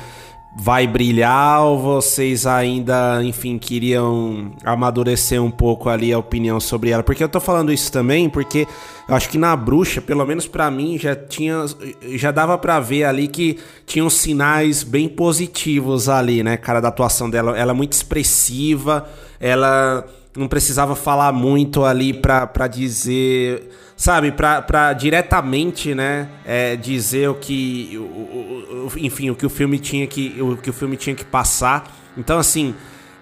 vai brilhar ou vocês ainda, enfim, queriam amadurecer um pouco ali a opinião sobre ela? Porque eu tô falando isso também porque eu acho que na bruxa, pelo menos pra mim, já tinha já dava pra ver ali que tinham sinais bem positivos ali, né, cara, da atuação dela. Ela é muito expressiva, ela não precisava falar muito ali pra dizer, sabe, pra diretamente, né, é, dizer o que, o, o- enfim, o que o filme tinha que, o que o filme tinha que passar. Então, assim,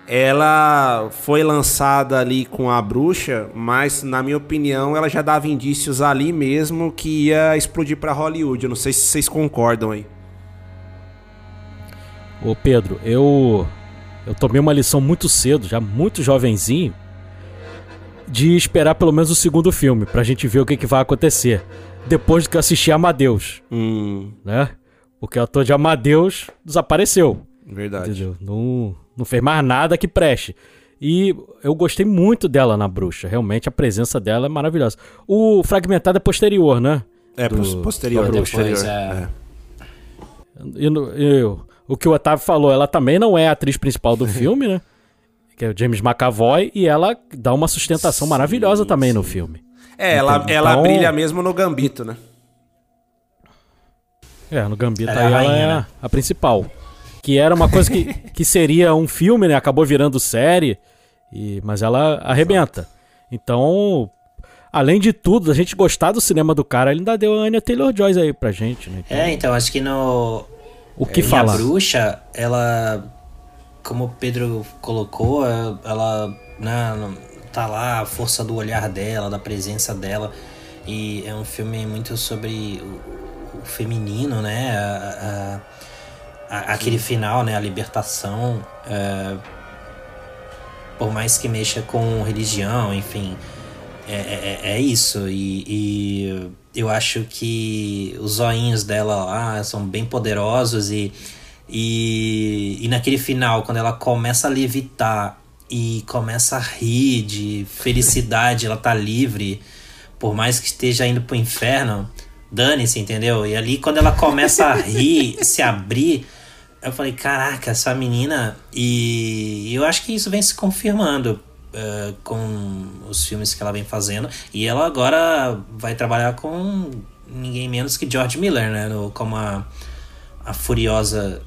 ela foi lançada ali com a bruxa, mas na minha opinião ela já dava indícios ali mesmo que ia explodir pra Hollywood. Eu não sei se vocês concordam aí. Ô Pedro, eu eu tomei uma lição muito cedo, já muito jovenzinho, de esperar pelo menos o segundo filme pra gente ver o que, que vai acontecer depois que eu assisti Amadeus, Hum, né? Porque o ator de Amadeus desapareceu, verdade. entendeu? Não, não fez mais nada que preste. E eu gostei muito dela na bruxa, realmente a presença dela é maravilhosa. O fragmentado é posterior, né? É, Do- pos- posterior, depois, posterior. é. é. E e o que o Otávio falou, ela também não é a atriz principal do filme, né? Que é o James McAvoy, e ela dá uma sustentação maravilhosa também no filme. É, ela, Então- ela brilha mesmo no Gambito, né? É, no Gambito Ela é aí a ela é né? a principal. Que era uma coisa que, que seria um filme, né? Acabou virando série, e, mas ela arrebenta. Então, além de tudo, a gente gostar do cinema do cara, ele ainda deu a Anya Taylor-Joy aí pra gente, né? Então, É, então, acho que no. o que e falar? a bruxa, ela. Como o Pedro colocou, é- ela. Né, tá lá a força do olhar dela, da presença dela. E é um filme muito sobre o, o feminino, né? A- a- a- aquele final, né? A libertação. é, por mais que mexa com religião, enfim. É, é, é isso. E, e eu acho que os zoinhos dela lá são bem poderosos e, e, e naquele final, quando ela começa a levitar e começa a rir de felicidade, ela tá livre, por mais que esteja indo pro inferno, dane-se, entendeu? E ali quando ela começa a rir, se abrir, eu falei, caraca, essa menina. E eu acho que isso vem se confirmando eh, com os filmes que ela vem fazendo. E ela agora vai trabalhar com ninguém menos que George Miller, né? No, como a, a Furiosa.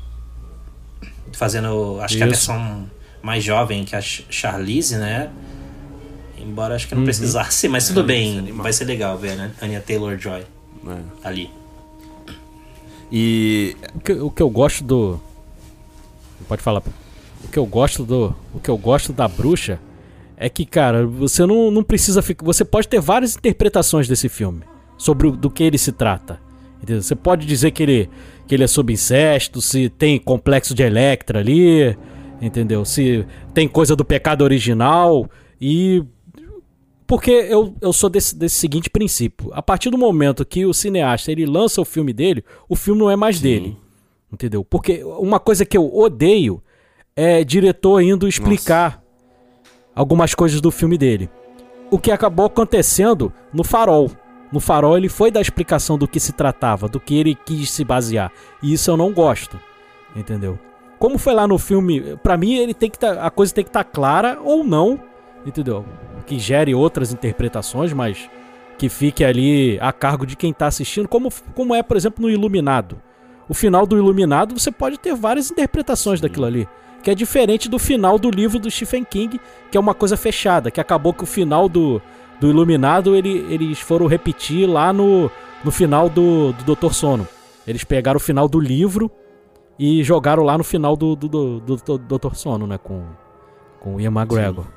Fazendo, acho que a Isso. versão mais jovem, que é a Ch- Charlize, né? Embora acho que não precisasse, mas tudo bem. Vai ser legal ver, né? Anya Taylor-Joy É. ali. E O que, o que eu gosto do. Pode falar. O que eu gosto do. O que eu gosto da bruxa é que, cara, você não, não precisa ficar. Você pode ter várias interpretações desse filme. Sobre o, do que ele se trata. Entendeu? Você pode dizer que ele, que ele é sobre incesto, se tem complexo de Electra ali, entendeu? Se tem coisa do pecado original e porque eu, eu sou desse, desse seguinte princípio. A partir do momento que o cineasta ele lança o filme dele, o filme não é mais dele. Entendeu? Porque uma coisa que eu odeio é diretor indo explicar algumas coisas do filme dele. o que acabou acontecendo no Farol. No Farol ele foi dar explicação do que se tratava, do que ele quis se basear. E isso eu não gosto. Entendeu? Como foi lá no filme, pra mim ele tem que tá, a coisa tem que estar tá clara ou não, entendeu? Que gere outras interpretações, mas que fique ali a cargo de quem tá assistindo, como, como é, por exemplo, no Iluminado. O final do Iluminado você pode ter várias interpretações Sim. daquilo ali que é diferente do final do livro do Stephen King, que é uma coisa fechada, que acabou que o final do, do Iluminado ele, eles foram repetir lá no, no final do, do Doutor Sono. Eles pegaram o final do livro e jogaram lá no final do, do, do, do, do Doutor Sono, né? Com, com Ian McGregor. Sim.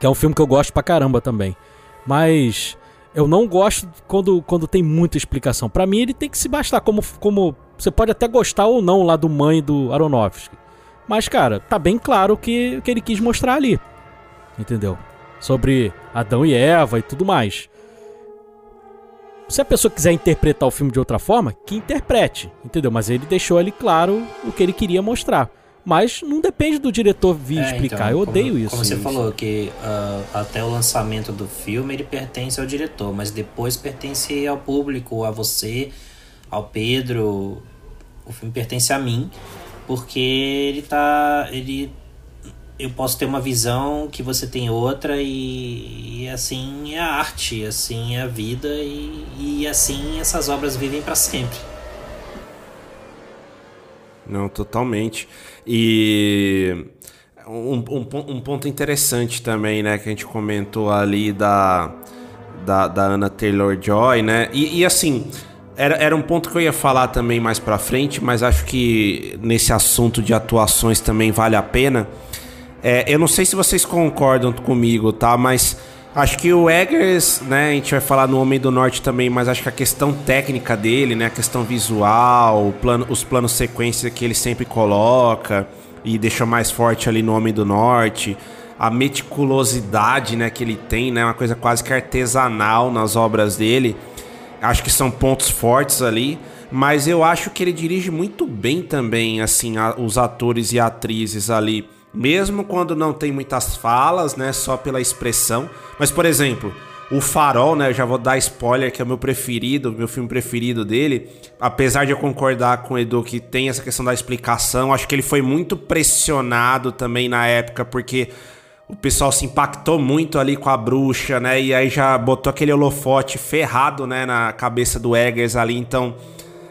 Que é um filme que eu gosto pra caramba também. Mas eu não gosto quando, quando tem muita explicação. Para mim, ele tem que se bastar. Como, como você pode até gostar ou não lá do mãe do Aronofsky. Mas, cara, tá bem claro o que, que ele quis mostrar ali. Entendeu? Sobre Adão e Eva e tudo mais. Se a pessoa quiser interpretar o filme de outra forma, que interprete, entendeu? Mas ele deixou ali claro o que ele queria mostrar. Mas não depende do diretor vir é, explicar. Então, Eu odeio como, isso. Como você isso. falou, que uh, até o lançamento do filme ele pertence ao diretor, mas depois pertence ao público, a você, ao Pedro. O filme pertence a mim porque ele tá. ele eu posso ter uma visão que você tem outra e, e assim é a arte, assim é a vida e, e assim essas obras vivem para sempre. Não, totalmente. E um, um, um, ponto interessante também, né, que a gente comentou ali da, da, da Anna Taylor-Joy, né, e, e assim, era, era um ponto que eu ia falar também mais pra frente, mas acho que nesse assunto de atuações também vale a pena. É, eu não sei se vocês concordam comigo, tá? Mas acho que o Eggers, né? A gente vai falar no Homem do Norte também, mas acho que a questão técnica dele, né? A questão visual, plano, os planos sequência que ele sempre coloca e deixa mais forte ali no Homem do Norte. A meticulosidade, né, que ele tem, né, uma coisa quase que artesanal nas obras dele. Acho que são pontos fortes ali. Mas eu acho que ele dirige muito bem também, assim, a, os atores e atrizes ali. Mesmo quando não tem muitas falas, né? Só pela expressão. Mas, por exemplo, o Farol, né? Eu já vou dar spoiler, que é o meu preferido, meu filme preferido dele. Apesar de eu concordar com o Edu que tem essa questão da explicação, acho que ele foi muito pressionado também na época, porque o pessoal se impactou muito ali com a bruxa, né? E aí já botou aquele holofote ferrado, né, na cabeça do Eggers ali. Então,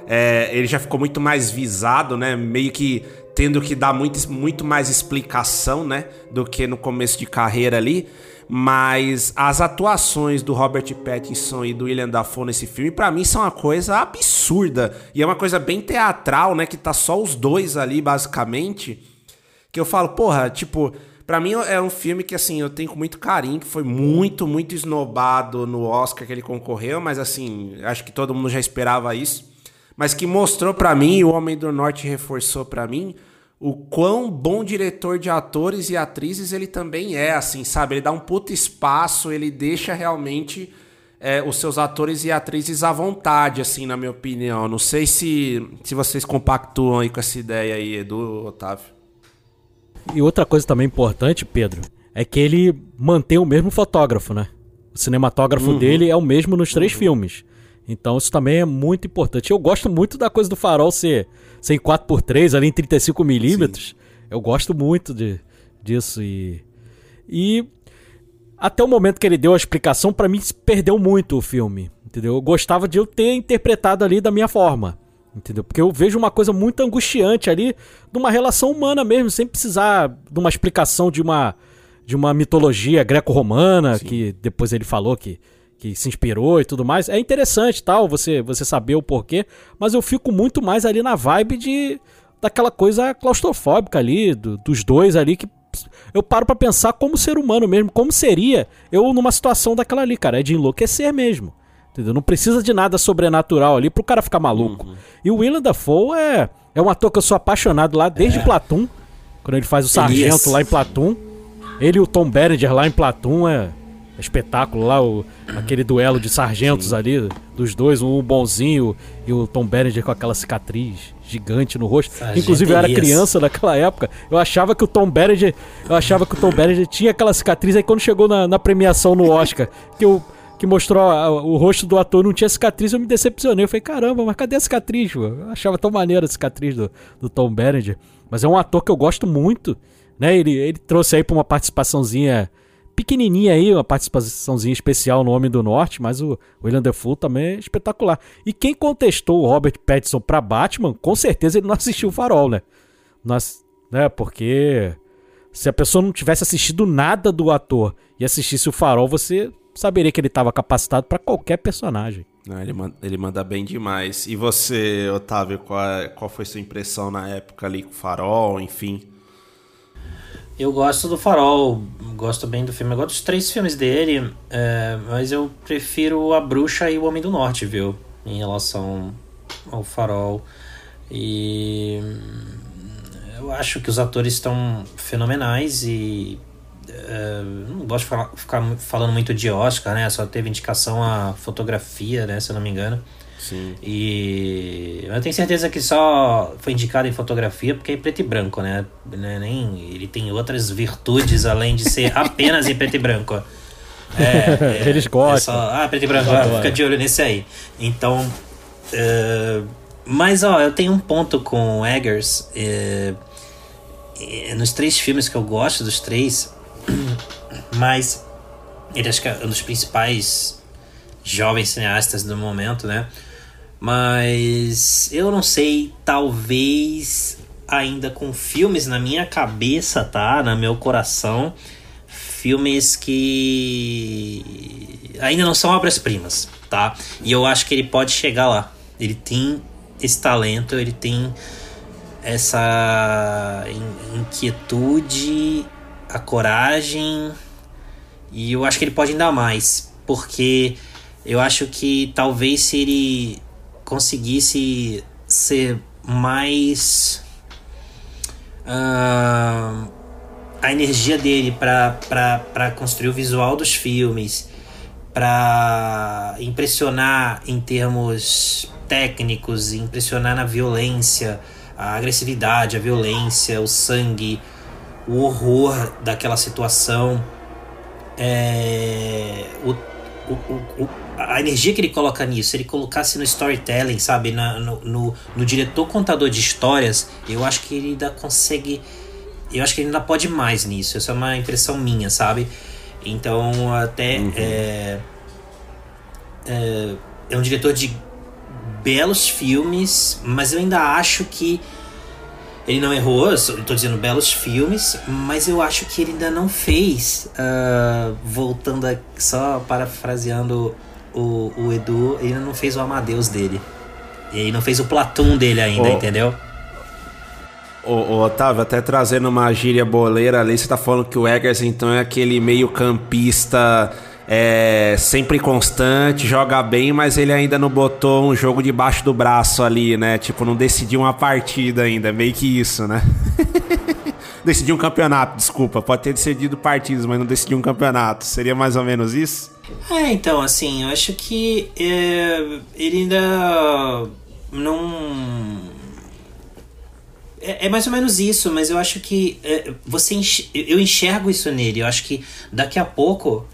é, ele já ficou muito mais visado, né? Meio que tendo que dar muito, muito mais explicação, né? Do que no começo de carreira ali. Mas as atuações do Robert Pattinson e do William Dafoe nesse filme, para mim, são uma coisa absurda. E é uma coisa bem teatral, né? Que tá só os dois ali, basicamente. Que eu falo, porra, tipo Pra mim é um filme que, assim, eu tenho com muito carinho, que foi muito, muito esnobado no Oscar que ele concorreu, mas, assim, acho que todo mundo já esperava isso. Mas que mostrou para mim, e o Homem do Norte reforçou para mim, o quão bom diretor de atores e atrizes ele também é, assim, sabe? Ele dá um puto espaço, ele deixa realmente é, os seus atores e atrizes à vontade, assim, na minha opinião. Não sei se, se vocês compactuam aí com essa ideia aí, Edu, Otávio. E outra coisa também importante, Pedro, é que ele mantém o mesmo fotógrafo, né? O cinematógrafo uhum. dele é o mesmo nos três uhum. filmes. Então isso também é muito importante. Eu gosto muito da coisa do farol ser, ser em 4x3, ali em 35mm. Eu gosto muito de, disso. E, e até o momento que ele deu a explicação, para mim perdeu muito o filme. Entendeu? Eu gostava de eu ter interpretado ali da minha forma. Entendeu? Porque eu vejo uma coisa muito angustiante ali de uma relação humana mesmo, sem precisar de uma explicação de uma, de uma mitologia greco-romana, que depois ele falou que, que se inspirou e tudo mais. É interessante tal, você, você saber o porquê, mas eu fico muito mais ali na vibe de daquela coisa claustrofóbica ali, do, dos dois ali, que eu paro para pensar como ser humano mesmo, como seria eu numa situação daquela ali, cara, é de enlouquecer mesmo. Entendeu? Não precisa de nada sobrenatural ali pro cara ficar maluco. Uhum. E o Willem Dafoe é, é um ator que eu sou apaixonado lá desde é. Platum. Quando ele faz o sargento Elias. lá em Platum. Ele e o Tom Berenger lá em Platum é, espetáculo lá, o, aquele duelo de sargentos Sim. ali, dos dois, um bonzinho e o Tom Berenger com aquela cicatriz gigante no rosto. Sargento Inclusive eu era criança naquela época, eu achava que o Tom Berenger, eu achava que o Tom Berenger tinha aquela cicatriz aí quando chegou na, na premiação no Oscar, que eu que mostrou a, o rosto do ator não tinha cicatriz, eu me decepcionei. Eu falei, caramba, mas cadê a cicatriz? Mano? Eu achava tão maneira a cicatriz do, do Tom Berenger. Mas é um ator que eu gosto muito, né? Ele, ele trouxe aí pra uma participaçãozinha pequenininha aí, uma participaçãozinha especial no Homem do Norte, mas o William Defoe também é espetacular. E quem contestou o Robert Pattinson para Batman, com certeza ele não assistiu o Farol, né? Nós, né? Porque se a pessoa não tivesse assistido nada do ator e assistisse o Farol, você saberia que ele estava capacitado para qualquer personagem. Não, ele, manda, ele manda bem demais. E você, Otávio, qual, é, qual foi sua impressão na época ali com o Farol, enfim? Eu gosto do Farol, gosto bem do filme. Eu gosto dos três filmes dele, é, mas eu prefiro A Bruxa e O Homem do Norte, viu? Em relação ao Farol. E eu acho que os atores estão fenomenais e é, não gosto de falar, ficar falando muito de Oscar, né? Só teve indicação a fotografia, né? Se eu não me engano. Sim. E eu tenho certeza que só foi indicado em fotografia porque é preto e branco, né? né? Nem, ele tem outras virtudes além de ser apenas em preto e branco. É, é, Eles gostam. É só, ah, preto e branco, ah, fica de olho nesse aí. Então. Uh, mas, ó, eu tenho um ponto com Eggers. Uh, nos três filmes que eu gosto dos três, mas ele acho que é um dos principais jovens cineastas do momento, né? Mas eu não sei, talvez ainda com filmes na minha cabeça, tá? No meu coração, filmes que ainda não são obras-primas, tá? E eu acho que ele pode chegar lá. Ele tem esse talento, ele tem essa inquietude, a coragem, e eu acho que ele pode ainda mais, porque eu acho que talvez se ele conseguisse ser mais. Uh, a energia dele para construir o visual dos filmes, para impressionar em termos técnicos, impressionar na violência, a agressividade, a violência, o sangue, o horror daquela situação, é, o, o, o, a energia que ele coloca nisso, se ele colocasse no storytelling, sabe, na, no, no, no, diretor contador de histórias, eu acho que ele ainda consegue. Eu acho que ele ainda pode mais nisso. Essa é uma impressão minha, sabe? Então, até. Uhum. É, é, é um diretor de belos filmes, mas eu ainda acho que ele não errou, estou dizendo belos filmes, mas eu acho que ele ainda não fez, uh, voltando a, só parafraseando o, o Edu, ele não fez o Amadeus dele. Ele não fez o Platum dele ainda, oh. entendeu? Ô, ô, Otávio, até trazendo uma gíria boleira ali, você tá falando que o Eggers então é aquele meio campista é sempre constante, joga bem, mas ele ainda não botou um jogo debaixo do braço ali, né? Tipo, não decidiu uma partida ainda, meio que isso, né? decidiu um campeonato, desculpa. Pode ter decidido partidas, mas não decidiu um campeonato. Seria mais ou menos isso? É, então, assim, eu acho que é, ele ainda não. É, é, mais ou menos isso, mas eu acho que é, você enx... eu enxergo isso nele. Eu acho que daqui a pouco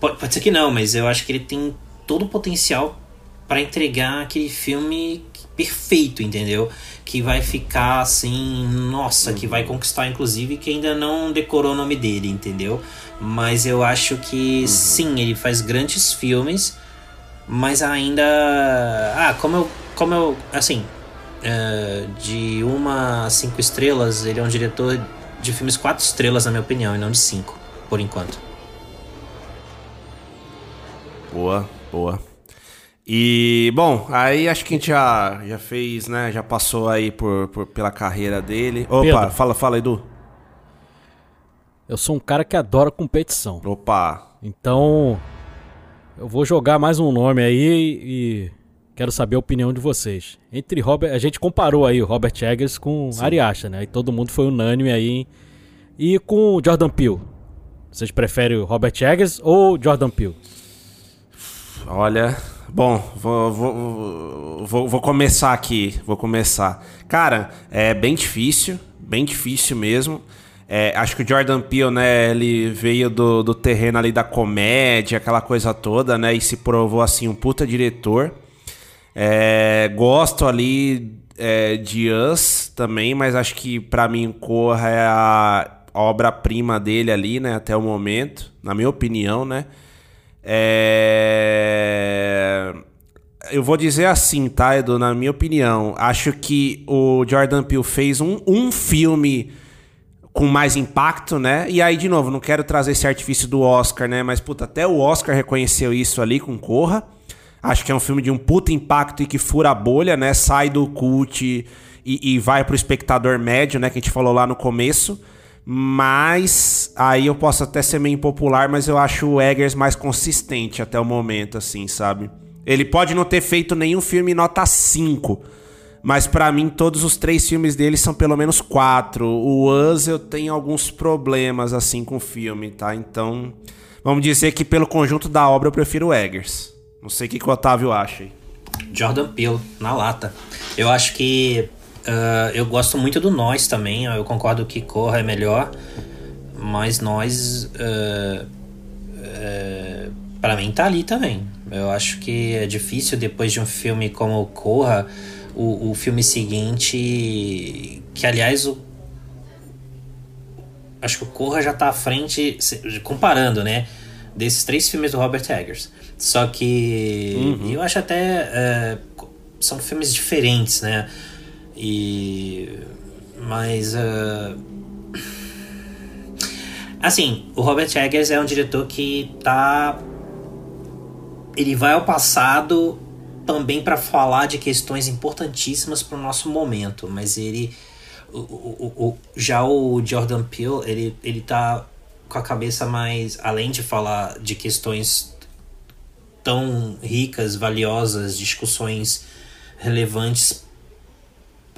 Pode, pode ser que não, mas eu acho que ele tem todo o potencial para entregar aquele filme perfeito, entendeu? Que vai ficar assim, nossa, que vai conquistar, inclusive, que ainda não decorou o nome dele, entendeu? Mas eu acho que uhum. sim, ele faz grandes filmes, mas ainda. Ah, como eu. Como eu. Assim, uh, de uma a cinco estrelas, ele é um diretor de filmes quatro estrelas, na minha opinião, e não de cinco, por enquanto. Boa, boa. E, bom, aí acho que a gente já, já fez, né? Já passou aí por, por pela carreira dele. Opa, Pedro, fala, fala, Edu. Eu sou um cara que adora competição. Opa. Então, eu vou jogar mais um nome aí e quero saber a opinião de vocês. Entre Robert, a gente comparou aí o Robert Eggers com Sim. Ari Aster, né? E todo mundo foi unânime aí. E com o Jordan Peele. Vocês preferem o Robert Eggers ou Jordan Peele? Olha, bom, vou, vou, vou, vou, começar aqui. Vou começar. Cara, é bem difícil, bem difícil mesmo. É, acho que o Jordan Peele, né, ele veio do, do terreno ali da comédia, aquela coisa toda, né, e se provou, assim, um puta diretor. É, gosto ali é, de Us também, mas acho que para mim Corra é a obra-prima dele ali, né, até o momento, na minha opinião, né. É... Eu vou dizer assim, tá, Edu? Na minha opinião, acho que o Jordan Peele fez um, um filme com mais impacto, né? E aí, de novo, não quero trazer esse artifício do Oscar, né? Mas, puta, até o Oscar reconheceu isso ali com Corra. Acho que é um filme de um puta impacto e que fura a bolha, né? Sai do cult e, e vai pro espectador médio, né? Que a gente falou lá no começo. Mas aí eu posso até ser meio impopular, mas eu acho o Eggers mais consistente até o momento, assim, sabe? Ele pode não ter feito nenhum filme nota 5, mas para mim todos os três filmes dele são pelo menos 4. O Us eu tenho alguns problemas, assim, com o filme, tá? Então, vamos dizer que pelo conjunto da obra eu prefiro o Eggers. Não sei o que, que o Otávio acha aí. Jordan Peele, na lata. Eu acho que Uh, eu gosto muito do Nós também. Eu concordo que Corra é melhor. Mas Nós, uh, uh, para mim, tá ali também. Eu acho que é difícil depois de um filme como Corra, o, o filme seguinte. Que aliás, o, acho que o Corra já tá à frente, comparando, né? Desses três filmes do Robert Eggers. Só que uhum. eu acho até. são filmes diferentes, né? E. Mas. Uh, assim, o Robert Eggers é um diretor que tá. Ele vai ao passado também para falar de questões importantíssimas para o nosso momento, mas ele. O, o, o, já o Jordan Peele, ele, ele tá com a cabeça mais. Além de falar de questões tão ricas, valiosas, discussões relevantes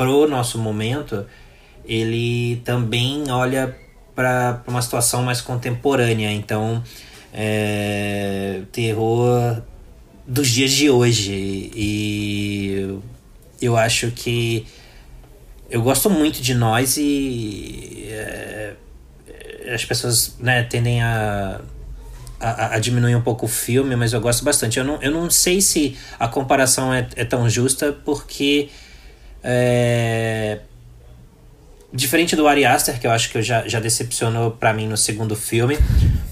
pro nosso momento, ele também olha para uma situação mais contemporânea. Então, é, terror dos dias de hoje. E eu acho que eu gosto muito de nós e é, as pessoas né, tendem a, a, a, diminuir um pouco o filme, mas eu gosto bastante. Eu não, eu não sei se a comparação é, é tão justa porque é... Diferente do Ari Aster, que eu acho que eu já, já decepcionou para mim no segundo filme,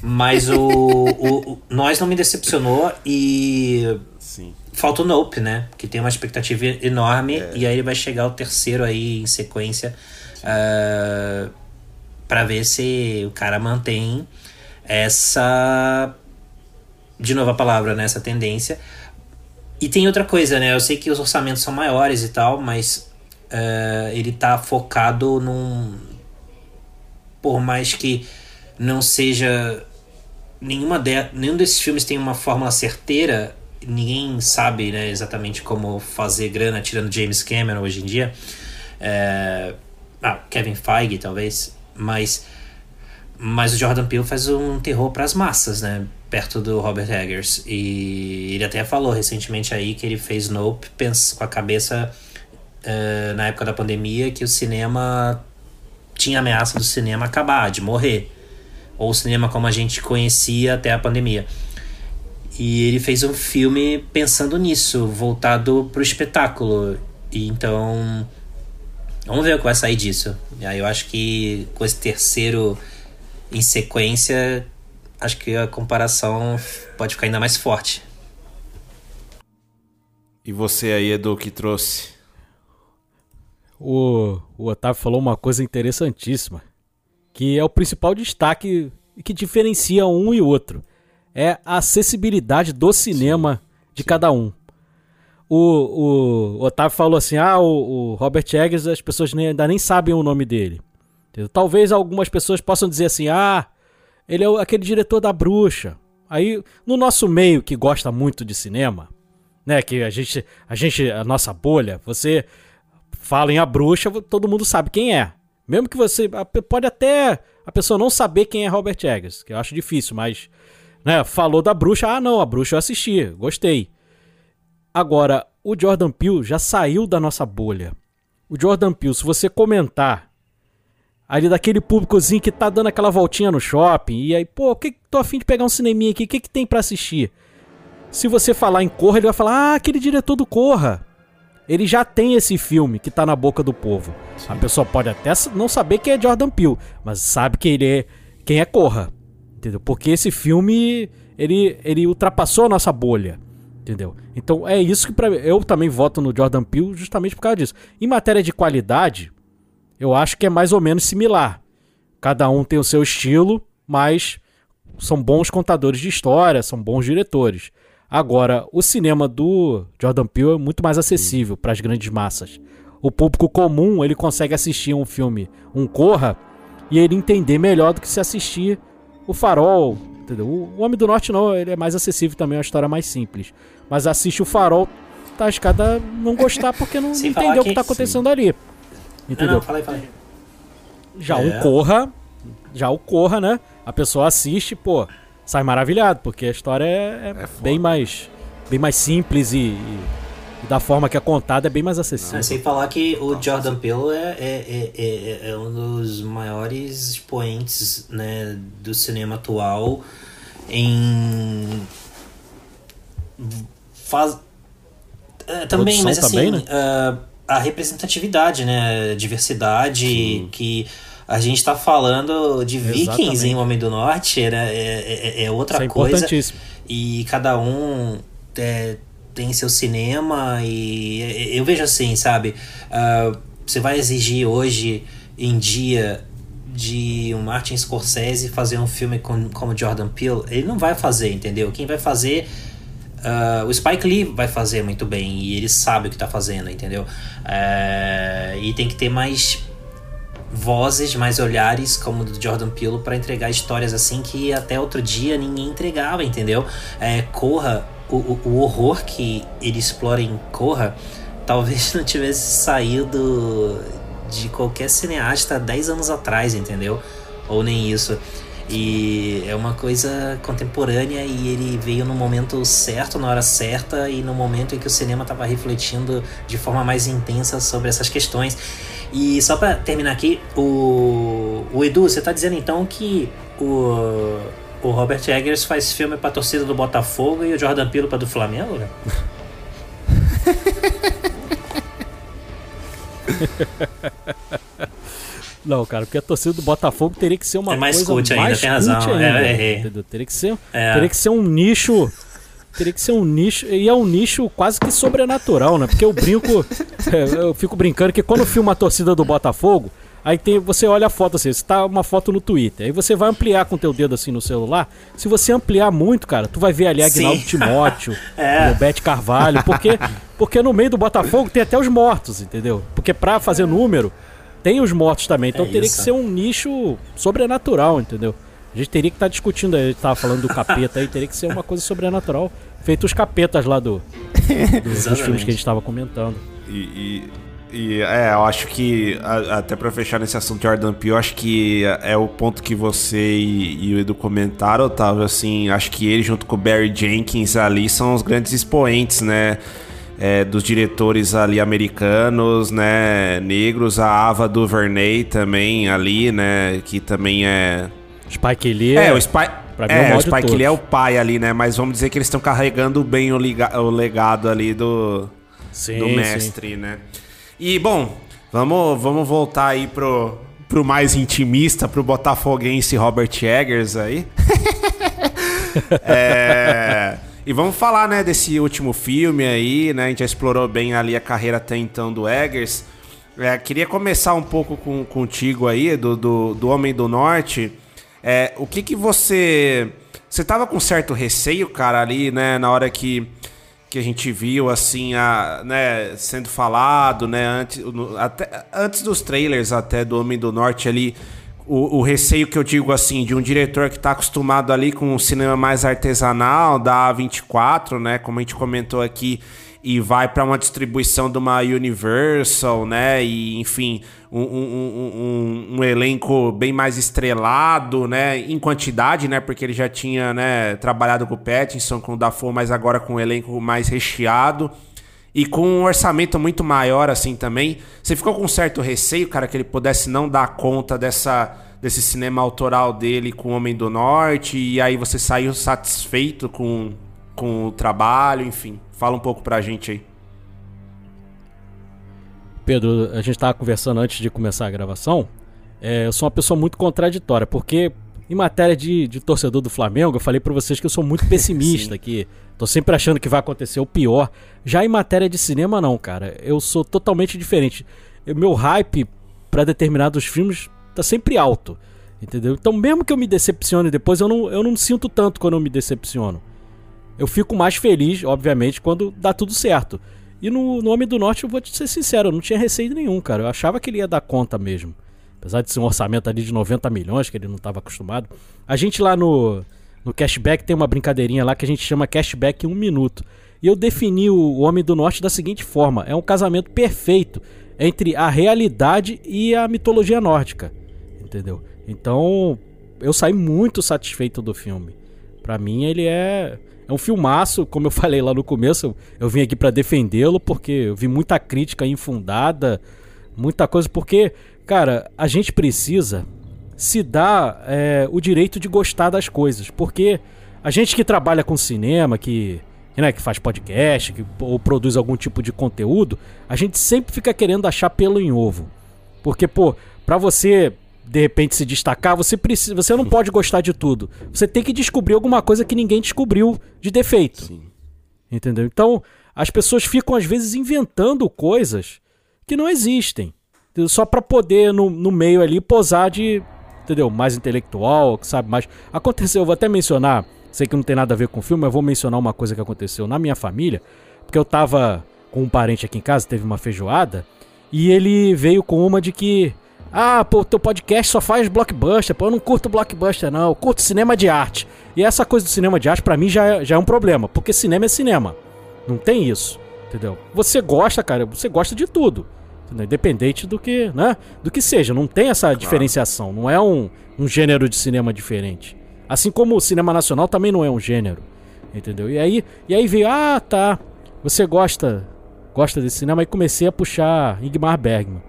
mas o, o, o, Nós não me decepcionou e. Sim. Falta o Nope, né? Que tem uma expectativa enorme é. e aí ele vai chegar o terceiro aí em sequência uh, é, para ver se o cara mantém essa. De novo a palavra, né? Essa tendência. E tem outra coisa, né? Eu sei que os orçamentos são maiores e tal, mas uh, ele tá focado num. Por mais que não seja. Nenhuma de... Nenhum desses filmes tem uma fórmula certeira, ninguém sabe né, exatamente como fazer grana tirando James Cameron hoje em dia. É... Ah, Kevin Feige, talvez. Mas. Mas o Jordan Peele faz um terror para as massas, né? Perto do Robert Eggers. E ele até falou recentemente aí que ele fez Nope com a cabeça uh, na época da pandemia que o cinema tinha ameaça do cinema acabar, de morrer. Ou o cinema como a gente conhecia até a pandemia. E ele fez um filme pensando nisso, voltado pro espetáculo. E então. Vamos ver o que vai sair disso. Eu acho que com esse terceiro em sequência acho que a comparação pode ficar ainda mais forte. E você aí, Edu, que trouxe? O, o Otávio falou uma coisa interessantíssima, que é o principal destaque que diferencia um e outro. É a acessibilidade do cinema sim, de sim. cada um. O, o, o, Otávio falou assim: ah, o, o Robert Eggers, as pessoas nem, ainda nem sabem o nome dele. Talvez algumas pessoas possam dizer assim: ah, ele é aquele diretor da bruxa. Aí, no nosso meio que gosta muito de cinema, né? Que a gente, a gente, a nossa bolha, você fala em a bruxa, todo mundo sabe quem é. Mesmo que você pode até a pessoa não saber quem é Robert Eggers, que eu acho difícil, mas né, falou da bruxa, ah não, a bruxa eu assisti, gostei. Agora, o Jordan Peele já saiu da nossa bolha. O Jordan Peele, se você comentar ali daquele públicozinho que tá dando aquela voltinha no shopping, e aí, pô, que, tô afim de pegar um cineminha aqui, o que, que tem para assistir? Se você falar em Corra, ele vai falar, ah, aquele diretor do Corra. Ele já tem esse filme que tá na boca do povo. Sim. A pessoa pode até não saber quem é Jordan Peele, mas sabe que ele é quem é Corra. Entendeu? Porque esse filme ele, ele ultrapassou a nossa bolha. Entendeu? Então é isso que pra, eu também voto no Jordan Peele justamente por causa disso. Em matéria de qualidade, eu acho que é mais ou menos similar. Cada um tem o seu estilo, mas são bons contadores de história, são bons diretores. Agora, o cinema do Jordan Peele é muito mais acessível para as grandes massas. O público comum, ele consegue assistir um filme, um Corra, e ele entender melhor do que se assistir o Farol, entendeu? O Homem do Norte não, ele é mais acessível também, é uma história mais simples. Mas assiste o Farol, tá escada não gostar porque não, entendeu o que tá acontecendo sim. ali. Entendeu? Não, não, fala aí, fala aí. Já é. o Corra, já o Corra, né? A pessoa assiste, pô, sai maravilhado, porque a história é, é, é bem mais bem mais simples e, e, da forma que é contada é bem mais acessível. É, sem falar que o Jordan Peele é, é, é, é, um dos maiores expoentes né, do cinema atual em faz também, mas assim também, né? uh, a representatividade, né, diversidade Sim. que a gente tá falando de vikings em Homem do Norte, era, é, é, é outra Isso é coisa. E cada um é, tem seu cinema e eu vejo assim, sabe? Uh, você vai exigir hoje em dia de um Martin Scorsese fazer um filme com, como Jordan Peele, ele não vai fazer, entendeu? Quem vai fazer Uh, o Spike Lee vai fazer muito bem e ele sabe o que está fazendo, entendeu? Uh, e tem que ter mais vozes, mais olhares como o do Jordan Peele para entregar histórias assim que até outro dia ninguém entregava, entendeu? É, Corra, o, o, o horror que ele explora em Corra talvez não tivesse saído de qualquer cineasta 10 anos atrás, entendeu? Ou nem isso. E é uma coisa contemporânea e ele veio no momento certo, na hora certa e no momento em que o cinema estava refletindo de forma mais intensa sobre essas questões. E só para terminar aqui, o, o Edu, você tá dizendo então que o, o Robert Eggers faz filme pra torcida do Botafogo e o Jordan Peele pra do Flamengo, né? Não, cara, porque a torcida do Botafogo teria que ser uma é mais coisa cult ainda, mais tem razão. Ainda, é, é, é. Teria que ser, é. teria que ser um nicho teria que ser um nicho. E é um nicho quase que sobrenatural, né? Porque eu brinco. é, eu fico brincando que quando eu filmo a torcida do Botafogo. Aí tem, você olha a foto assim, você tá uma foto no Twitter. Aí você vai ampliar com o teu dedo assim no celular. Se você ampliar muito, cara, tu vai ver ali Agnaldo Timóteo, é. Bete Carvalho, porque porque no meio do Botafogo tem até os mortos, entendeu? Porque pra fazer número tem os mortos também. Então é teria isso. que ser um nicho sobrenatural, entendeu? A gente teria que estar tá discutindo, a gente tava falando do capeta aí, teria que ser uma coisa sobrenatural feito os capetas lá do, do dos filmes que a gente estava comentando. E, e, e, é, eu acho que, a, até para fechar nesse assunto de Jordan Peele, eu acho que é o ponto que você e, e, o Edu comentaram, Otávio, assim, acho que ele junto com o Barry Jenkins ali são os grandes expoentes, né? É, dos diretores ali americanos, né, negros, a Ava DuVernay também ali, né, que também é... Spike Lee. É, o Spike... Pra mim é, é o, o Spike Lee é o pai ali, né? Mas vamos dizer que eles estão carregando bem o, liga, o legado ali do, sim, do mestre, sim. né? E, bom, vamos, vamos voltar aí pro, pro mais intimista, pro botafoguense Robert Eggers aí. é, e vamos falar, né, desse último filme aí, né? A gente já explorou bem ali a carreira até então do Eggers. É, queria começar um pouco com, contigo aí, do, do, do Homem do Norte. É, o que que você... Você tava com certo receio, cara, ali, né, na hora que, que a gente viu, assim, a, né, sendo falado, né, antes, no, até, antes dos trailers até do Homem do Norte ali, o, o, receio que eu digo, assim, de um diretor que tá acostumado ali com um cinema mais artesanal, da A24, né, como a gente comentou aqui, e vai para uma distribuição de uma Universal, né? E enfim, um, um, um, um, elenco bem mais estrelado, né? Em quantidade, né? Porque ele já tinha, né? Trabalhado com o Pattinson, com o Dafoe, mas agora com um elenco mais recheado e com um orçamento muito maior assim também. Você ficou com um certo receio, cara, que ele pudesse não dar conta dessa desse cinema autoral dele com o Homem do Norte e aí você saiu satisfeito com, com o trabalho, enfim. Fala um pouco pra gente aí. Pedro, a gente estava conversando antes de começar a gravação. É, eu sou uma pessoa muito contraditória, porque em matéria de, de torcedor do Flamengo, eu falei para vocês que eu sou muito pessimista, que tô sempre achando que vai acontecer o pior. Já em matéria de cinema, não, cara. Eu sou totalmente diferente. Meu hype para determinados filmes tá sempre alto, entendeu? Então, mesmo que eu me decepcione depois, eu não, eu não sinto tanto quando eu me decepciono. Eu fico mais feliz, obviamente, quando dá tudo certo. E no, no Homem do Norte, eu vou te ser sincero, eu não tinha receio nenhum, cara. Eu achava que ele ia dar conta mesmo. Apesar de ser um orçamento ali de 90 milhões, que ele não estava acostumado. A gente lá no, no Cashback tem uma brincadeirinha lá que a gente chama Cashback em um minuto. E eu defini o Homem do Norte da seguinte forma: é um casamento perfeito entre a realidade e a mitologia nórdica. Entendeu? Então, eu saí muito satisfeito do filme. Para mim, ele é é um filmaço, como eu falei lá no começo, eu vim aqui para defendê-lo porque eu vi muita crítica infundada, muita coisa, porque, cara, a gente precisa se dar é, o direito de gostar das coisas, porque a gente que trabalha com cinema, que, né, que faz podcast, que, ou produz algum tipo de conteúdo, a gente sempre fica querendo achar pelo em ovo. Porque, pô, pra você de repente se destacar, você precisa, você não pode gostar de tudo. Você tem que descobrir alguma coisa que ninguém descobriu de defeito. Sim. Entendeu? Então, as pessoas ficam às vezes inventando coisas que não existem. Só para poder no, no meio ali posar de, entendeu? Mais intelectual, sabe mais. Aconteceu, eu vou até mencionar, sei que não tem nada a ver com o filme, mas vou mencionar uma coisa que aconteceu na minha família, porque eu tava com um parente aqui em casa, teve uma feijoada, e ele veio com uma de que ah, pô, teu podcast só faz blockbuster. Pô, eu não curto blockbuster, não. Eu curto cinema de arte. E essa coisa do cinema de arte, para mim, já é, já é um problema. Porque cinema é cinema. Não tem isso. Entendeu? Você gosta, cara, você gosta de tudo. Entendeu? Independente do que, né? Do que seja. Não tem essa claro. diferenciação. Não é um, um gênero de cinema diferente. Assim como o cinema nacional também não é um gênero. Entendeu? E aí, e aí veio, ah, tá. Você gosta gosta desse cinema. Aí comecei a puxar Ingmar Bergman.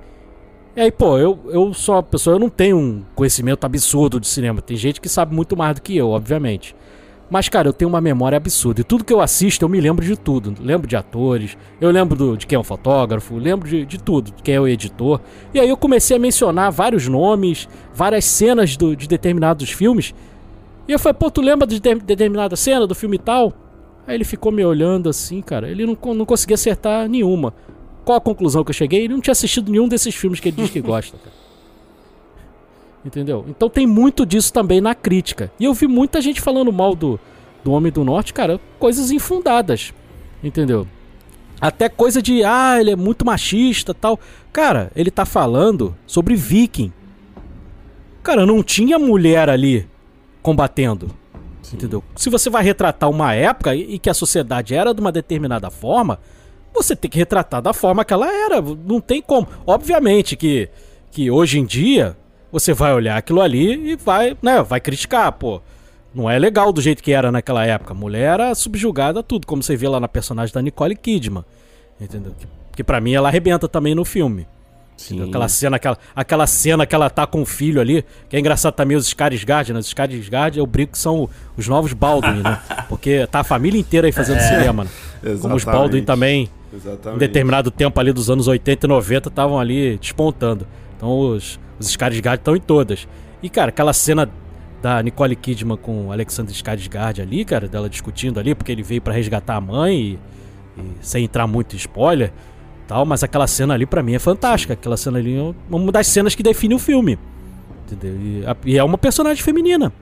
E aí, pô, eu, eu sou uma pessoa, eu não tenho um conhecimento absurdo de cinema. Tem gente que sabe muito mais do que eu, obviamente. Mas, cara, eu tenho uma memória absurda. E tudo que eu assisto, eu me lembro de tudo. Lembro de atores, eu lembro do, de quem é o fotógrafo, lembro de, de tudo, de quem é o editor. E aí eu comecei a mencionar vários nomes, várias cenas do, de determinados filmes. E eu falei, pô, tu lembra de, de determinada cena do filme tal? Aí ele ficou me olhando assim, cara. Ele não, não conseguia acertar nenhuma. Qual a conclusão que eu cheguei? Ele não tinha assistido nenhum desses filmes que ele diz que gosta, cara. Entendeu? Então tem muito disso também na crítica. E eu vi muita gente falando mal do, do Homem do Norte, cara, coisas infundadas. Entendeu? Até coisa de, ah, ele é muito machista tal. Cara, ele tá falando sobre viking. Cara, não tinha mulher ali combatendo. Sim. Entendeu? Se você vai retratar uma época e que a sociedade era de uma determinada forma, você tem que retratar da forma que ela era. Não tem como. Obviamente que, que hoje em dia você vai olhar aquilo ali e vai, né, vai criticar, pô. Não é legal do jeito que era naquela época. A mulher era subjugada a tudo, como você vê lá na personagem da Nicole Kidman. Entendeu? Que, que para mim ela arrebenta também no filme. Sim. Aquela cena, aquela, aquela cena que ela tá com o filho ali, que é engraçado também os Skarsgård, né? Os Skarsgård, eu brinco que são os novos Baldwin, né? Porque tá a família inteira aí fazendo é, cinema, né? Como os Baldwin também Exatamente. Em determinado tempo ali dos anos 80 e 90 estavam ali despontando. Então os, os Skarsgård estão em todas. E, cara, aquela cena da Nicole Kidman com o Alexander Skarsgård ali, cara, dela discutindo ali, porque ele veio para resgatar a mãe e, e, sem entrar muito em spoiler tal, mas aquela cena ali para mim é fantástica. Aquela cena ali é uma das cenas que define o filme. Entendeu? E, a, e é uma personagem feminina.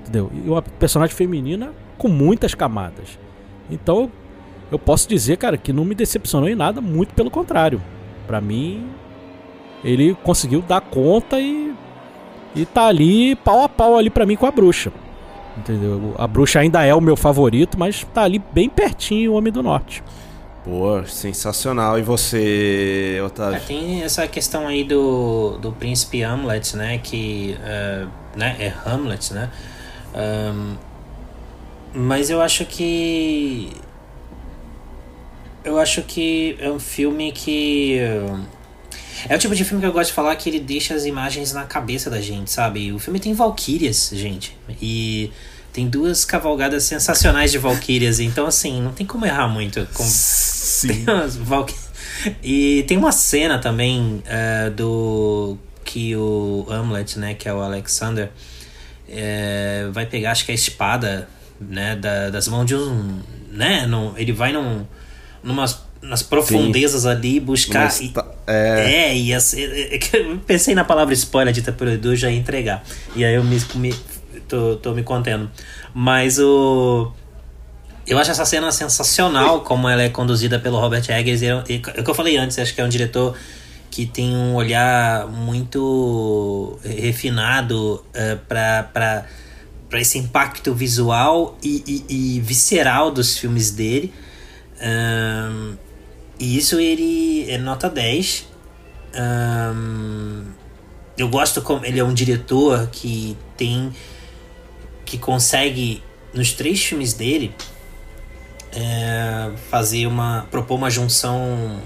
Entendeu? E uma personagem feminina com muitas camadas. Então, eu posso dizer, cara, que não me decepcionou em nada, muito pelo contrário. Para mim, ele conseguiu dar conta e e tá ali pau a pau ali para mim com a bruxa. Entendeu? A bruxa ainda é o meu favorito, mas tá ali bem pertinho o Homem do Norte. Pô, sensacional. E você, Otávio? É, tem essa questão aí do, do príncipe Hamlet, né? Que uh, né? é Hamlet, né? Um, mas eu acho que. Eu acho que é um filme que. É o tipo de filme que eu gosto de falar que ele deixa as imagens na cabeça da gente, sabe? O filme tem valquírias, gente. E tem duas cavalgadas sensacionais de valquírias. Então, assim, não tem como errar muito. Com... Sim. Tem umas valqui... E tem uma cena também uh, do que o Hamlet, né, que é o Alexander, é, vai pegar, acho que a espada, né, da, das mãos de um, né, no, ele vai num, numas, nas profundezas Sim. ali buscar. E, é, é e assim, eu pensei na palavra spoiler dita por Edu já ia entregar. E aí eu me, me tô, tô me contendo. Mas o. Eu acho essa cena sensacional, como ela é conduzida pelo Robert Eggers. E, e, é o que eu falei antes, acho que é um diretor que tem um olhar muito refinado uh, para esse impacto visual e, e, e, visceral dos filmes dele. Um, e isso ele é nota 10. Um, eu gosto como ele é um diretor que tem que consegue nos três filmes dele é, fazer uma propor uma junção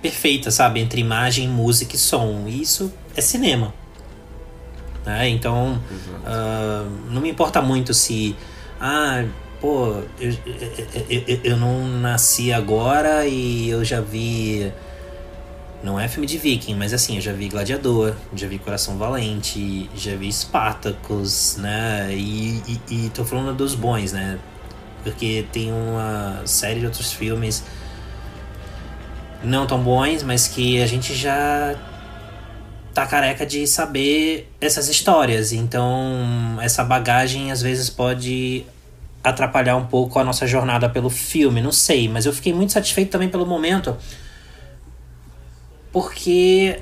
perfeita, sabe? Entre imagem, música e som. E isso é cinema. Né? Então, uh, não me importa muito se. Ah, pô, eu, eu, eu, não nasci agora e eu já vi. Não é filme de viking, mas assim, eu já vi Gladiador, já vi Coração Valente, já vi Spartacus, né? E, e, e tô falando dos bons, né? Porque tem uma série de outros filmes não tão bons, mas que a gente já tá careca de saber essas histórias. Então, essa bagagem às vezes pode atrapalhar um pouco a nossa jornada pelo filme, não sei, mas eu fiquei muito satisfeito também pelo momento. Porque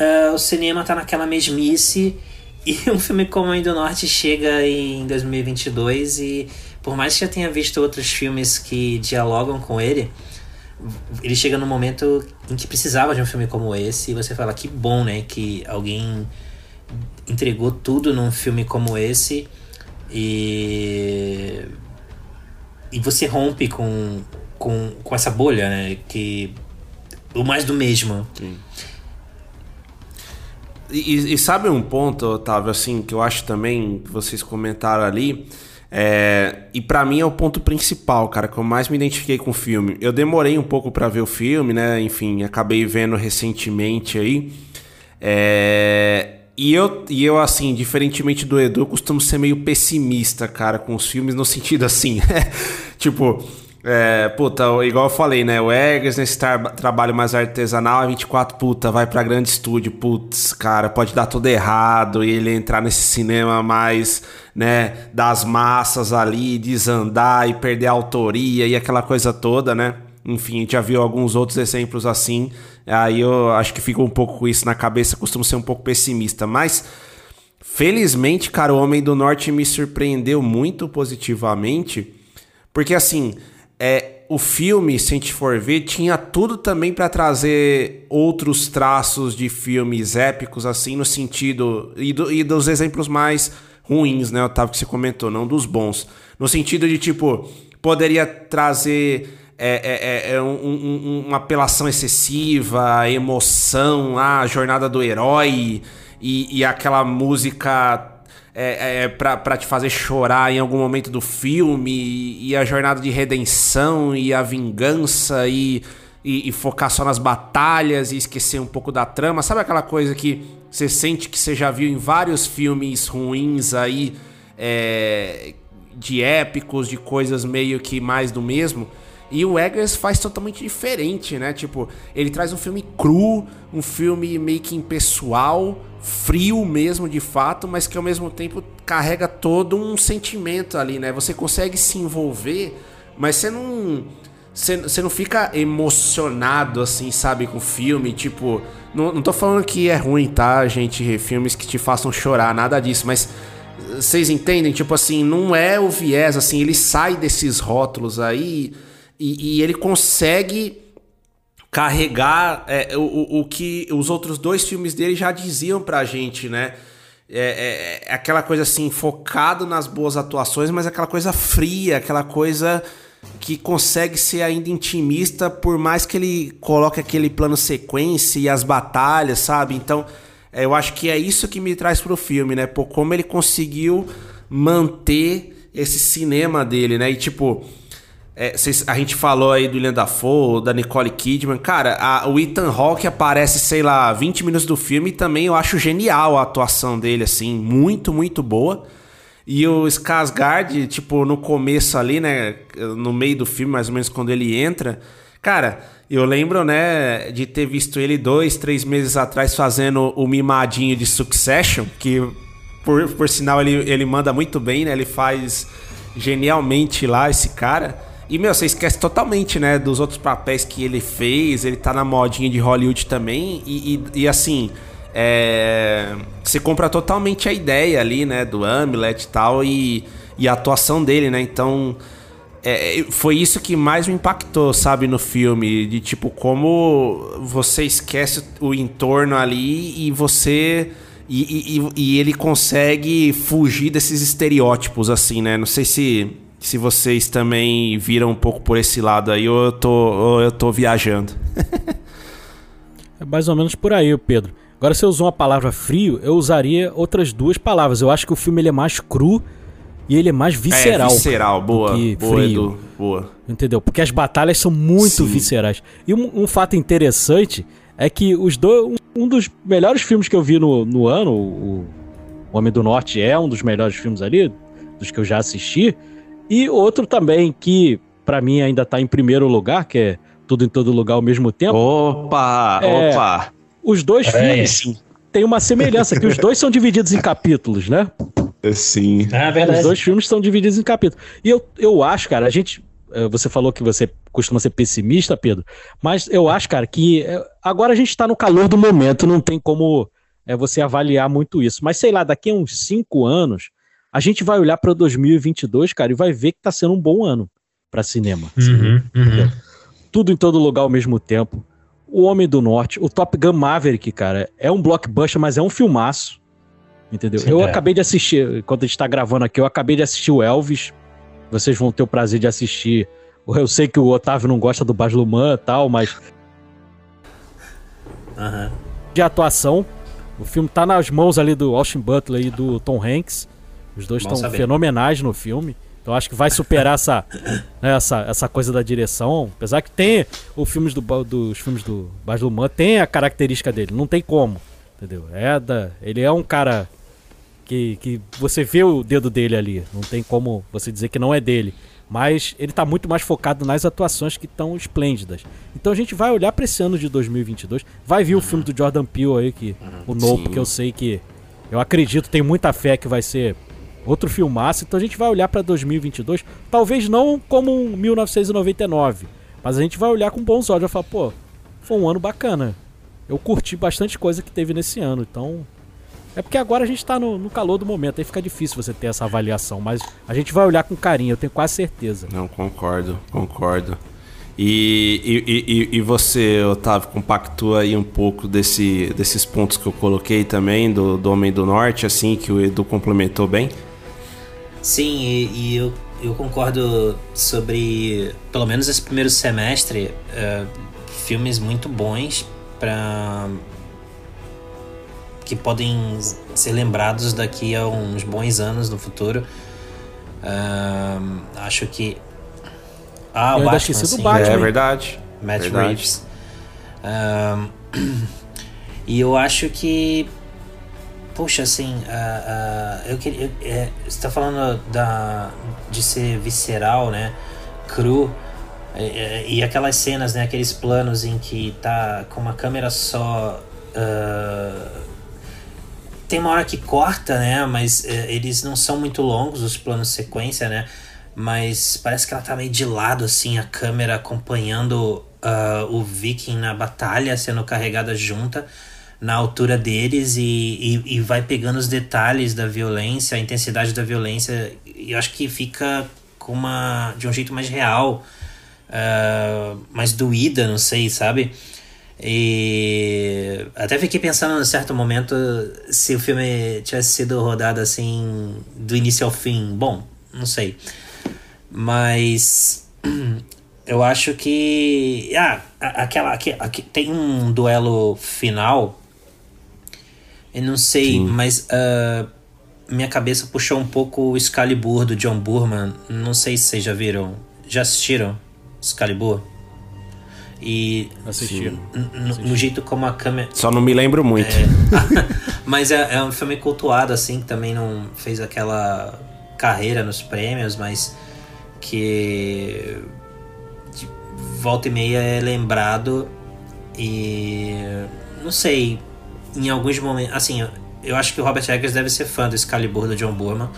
uh, o cinema tá naquela mesmice e um filme como Mãe do Norte chega em 2022 e por mais que já tenha visto outros filmes que dialogam com ele, ele chega num momento em que precisava de um filme como esse e você fala que bom, né, que alguém entregou tudo num filme como esse e e você rompe com com, com essa bolha, né, que o mais do mesmo. Sim. E, e, sabe um ponto, Otávio, assim, que eu acho também, que vocês comentaram ali, é, e para mim é o ponto principal, cara, que eu mais me identifiquei com o filme. Eu demorei um pouco para ver o filme, né? Enfim, acabei vendo recentemente aí. É, e eu, e eu, assim, diferentemente do Edu, eu costumo ser meio pessimista, cara, com os filmes, no sentido assim, tipo, é, puta, igual eu falei, né? O Eggers nesse tra trabalho mais artesanal, a 24, puta, vai pra grande estúdio, putz, cara, pode dar tudo errado e ele entrar nesse cinema mais, né, das massas ali, desandar e perder a autoria e aquela coisa toda, né? Enfim, a gente já viu alguns outros exemplos assim, aí eu acho que fico um pouco com isso na cabeça, costumo ser um pouco pessimista, mas. Felizmente, cara, o Homem do Norte me surpreendeu muito positivamente, porque assim, é, o filme, se a gente for ver, tinha tudo também para trazer outros traços de filmes épicos, assim, no sentido. E, do, e dos exemplos mais ruins, né, Otávio, que você comentou, não dos bons. No sentido de, tipo, poderia trazer. É, é, é, é um, um, uma apelação excessiva, emoção, a jornada do herói e, e aquela música é, é, pra, pra te fazer chorar em algum momento do filme, e, e a jornada de redenção, e a vingança, e, e, e, focar só nas batalhas e esquecer um pouco da trama. Sabe aquela coisa que você sente que você já viu em vários filmes ruins aí, é, de épicos, de coisas meio que mais do mesmo? E o Eggers faz totalmente diferente, né? Tipo, ele traz um filme cru, um filme meio que impessoal, frio mesmo de fato, mas que ao mesmo tempo carrega todo um sentimento ali, né? Você consegue se envolver, mas você não. Você, não fica emocionado assim, sabe, com o filme. Tipo, não, não tô falando que é ruim, tá, gente? Filmes que te façam chorar, nada disso, mas vocês entendem? Tipo assim, não é o viés, assim, ele sai desses rótulos aí e, e ele consegue carregar é, o, o que os outros dois filmes dele já diziam pra gente, né? É, é, é, aquela coisa assim, focado nas boas atuações, mas aquela coisa fria, aquela coisa que consegue ser ainda intimista, por mais que ele coloque aquele plano sequência e as batalhas, sabe? Então, é, eu acho que é isso que me traz pro filme, né? Por como ele conseguiu manter esse cinema dele, né? E tipo, é, cês, a gente falou aí do William Dafoe, da Nicole Kidman. Cara, a, o Ethan Hawke aparece, sei lá, 20 minutos do filme e também eu acho genial a atuação dele, assim, muito, muito boa. E o Skarsgård, tipo, no começo ali, né, no meio do filme, mais ou menos quando ele entra, cara, eu lembro, né, de ter visto ele dois, três meses atrás fazendo o mimadinho de Succession, que por, por sinal ele, ele manda muito bem, né, ele faz genialmente lá esse cara. E, meu, você esquece totalmente, né, dos outros papéis que ele fez. Ele tá na modinha de Hollywood também. E, e, e assim, é... você compra totalmente a ideia ali, né, do Hamlet e tal. E, e a atuação dele, né? Então, é, foi isso que mais me impactou, sabe, no filme. De tipo, como você esquece o entorno ali e você. E, e, e ele consegue fugir desses estereótipos, assim, né? Não sei se se vocês também viram um pouco por esse lado aí ou eu tô, ou eu tô viajando. é mais ou menos por aí, Pedro. Agora, se eu usar uma palavra frio, eu usaria outras duas palavras. Eu acho que o filme ele é mais cru e ele é mais visceral. É, visceral, boa. boa, frio. Edu, boa. Entendeu? Porque as batalhas são muito Sim. viscerais. E um, um, fato interessante é que os dois. Um, um, dos melhores filmes que eu vi no, no ano, o, o Homem do Norte é um dos melhores filmes ali, dos que eu já assisti. E outro também que, para mim, ainda tá em primeiro lugar, que é Tudo em Todo Lugar ao mesmo tempo. Opa! É, opa! Os dois é filmes têm uma semelhança, que os dois são divididos em capítulos, né? Sim. É verdade. Os dois filmes são divididos em capítulos. E eu, eu acho, cara, a gente. Eh, você falou que você costuma ser pessimista, Pedro, mas eu acho, cara, que eh, agora a gente está no calor do momento, não tem como é, você avaliar muito isso. Mas sei lá, daqui a uns cinco anos, a gente vai olhar para 2022, cara, e vai ver que está sendo um bom ano para cinema. Uhum, uhum. Tudo em todo lugar ao mesmo tempo. O Homem do Norte, o Top Gun Maverick, cara, é um blockbuster, mas é um filmaço. Entendeu? Sim, eu é. acabei de assistir, quando a gente tá gravando aqui, eu acabei de assistir o Elvis. Vocês vão ter o prazer de assistir. Eu sei que o Otávio não gosta do Baz Luhrmann e tal, mas. Uhum. De atuação. O filme tá nas mãos ali do Austin Butler e do Tom Hanks. Os dois estão fenomenais no filme. Então acho que vai superar essa, né, essa, essa coisa da direção. Apesar que tem o filmes do, dos filmes do Baz Luhrmann tem a característica dele, não tem como, entendeu? É da, ele é um cara que, que você vê o dedo dele ali, não tem como você dizer que não é dele. Mas ele está muito mais focado nas atuações que estão esplêndidas. Então a gente vai olhar para esse ano de 2022, vai vir o filme do Jordan Peele aí que o Nope, que eu sei que eu acredito, tenho muita fé que vai ser outro filmaço. Então a gente vai olhar para 2022, talvez não como um 1999, mas a gente vai olhar com bons olhos e falar, pô, foi um ano bacana. Eu curti bastante coisa que teve nesse ano, então é porque agora a gente tá no, no, calor do momento, aí fica difícil você ter essa avaliação, mas a gente vai olhar com carinho, eu tenho quase certeza. Não, concordo, concordo. E, e, e, e você, Otávio, compactua aí um pouco desse, desses pontos que eu coloquei também, do, do Homem do Norte, assim, que o Edu complementou bem? Sim, e, e eu, eu concordo sobre, pelo menos esse primeiro semestre, uh, filmes muito bons para que podem ser lembrados daqui a uns bons anos no futuro. Uh, acho que ah, o eu Batman, sim. Batman. É verdade. Matt verdade. Reeves. Uh, e eu acho que Poxa, assim, uh, uh, eu queria. É, você tá falando da, de ser visceral, né? Cru. E, e, aquelas cenas, né? Aqueles planos em que tá com uma câmera só. Uh, tem uma hora que corta, né? Mas eles não são muito longos, os planos sequência, né? Mas parece que ela tá meio de lado, assim, a câmera acompanhando o Viking na batalha, sendo carregada junta na altura deles e, e, e, vai pegando os detalhes da violência, a intensidade da violência, e eu acho que fica com uma, de um jeito mais real. uh, mais doída, não sei, sabe? E até fiquei pensando em certo momento se o filme tivesse sido rodado assim do início ao fim. Bom, não sei. Mas eu acho que ah, aquela aqui, aqui, tem um duelo final. Eu não sei, Sim. mas uh, minha cabeça puxou um pouco o Excalibur do John Burman. Não sei se vocês já viram. Já assistiram Excalibur? E Assistiram. No, jeito como a câmera. Só não me lembro muito. É, mas é, é, um filme cultuado, assim, que também não fez aquela carreira nos prêmios, mas que de volta e meia é lembrado e não sei, em alguns momentos. Assim, eu acho que o Robert Eggers deve ser fã do Excalibur do John Burman.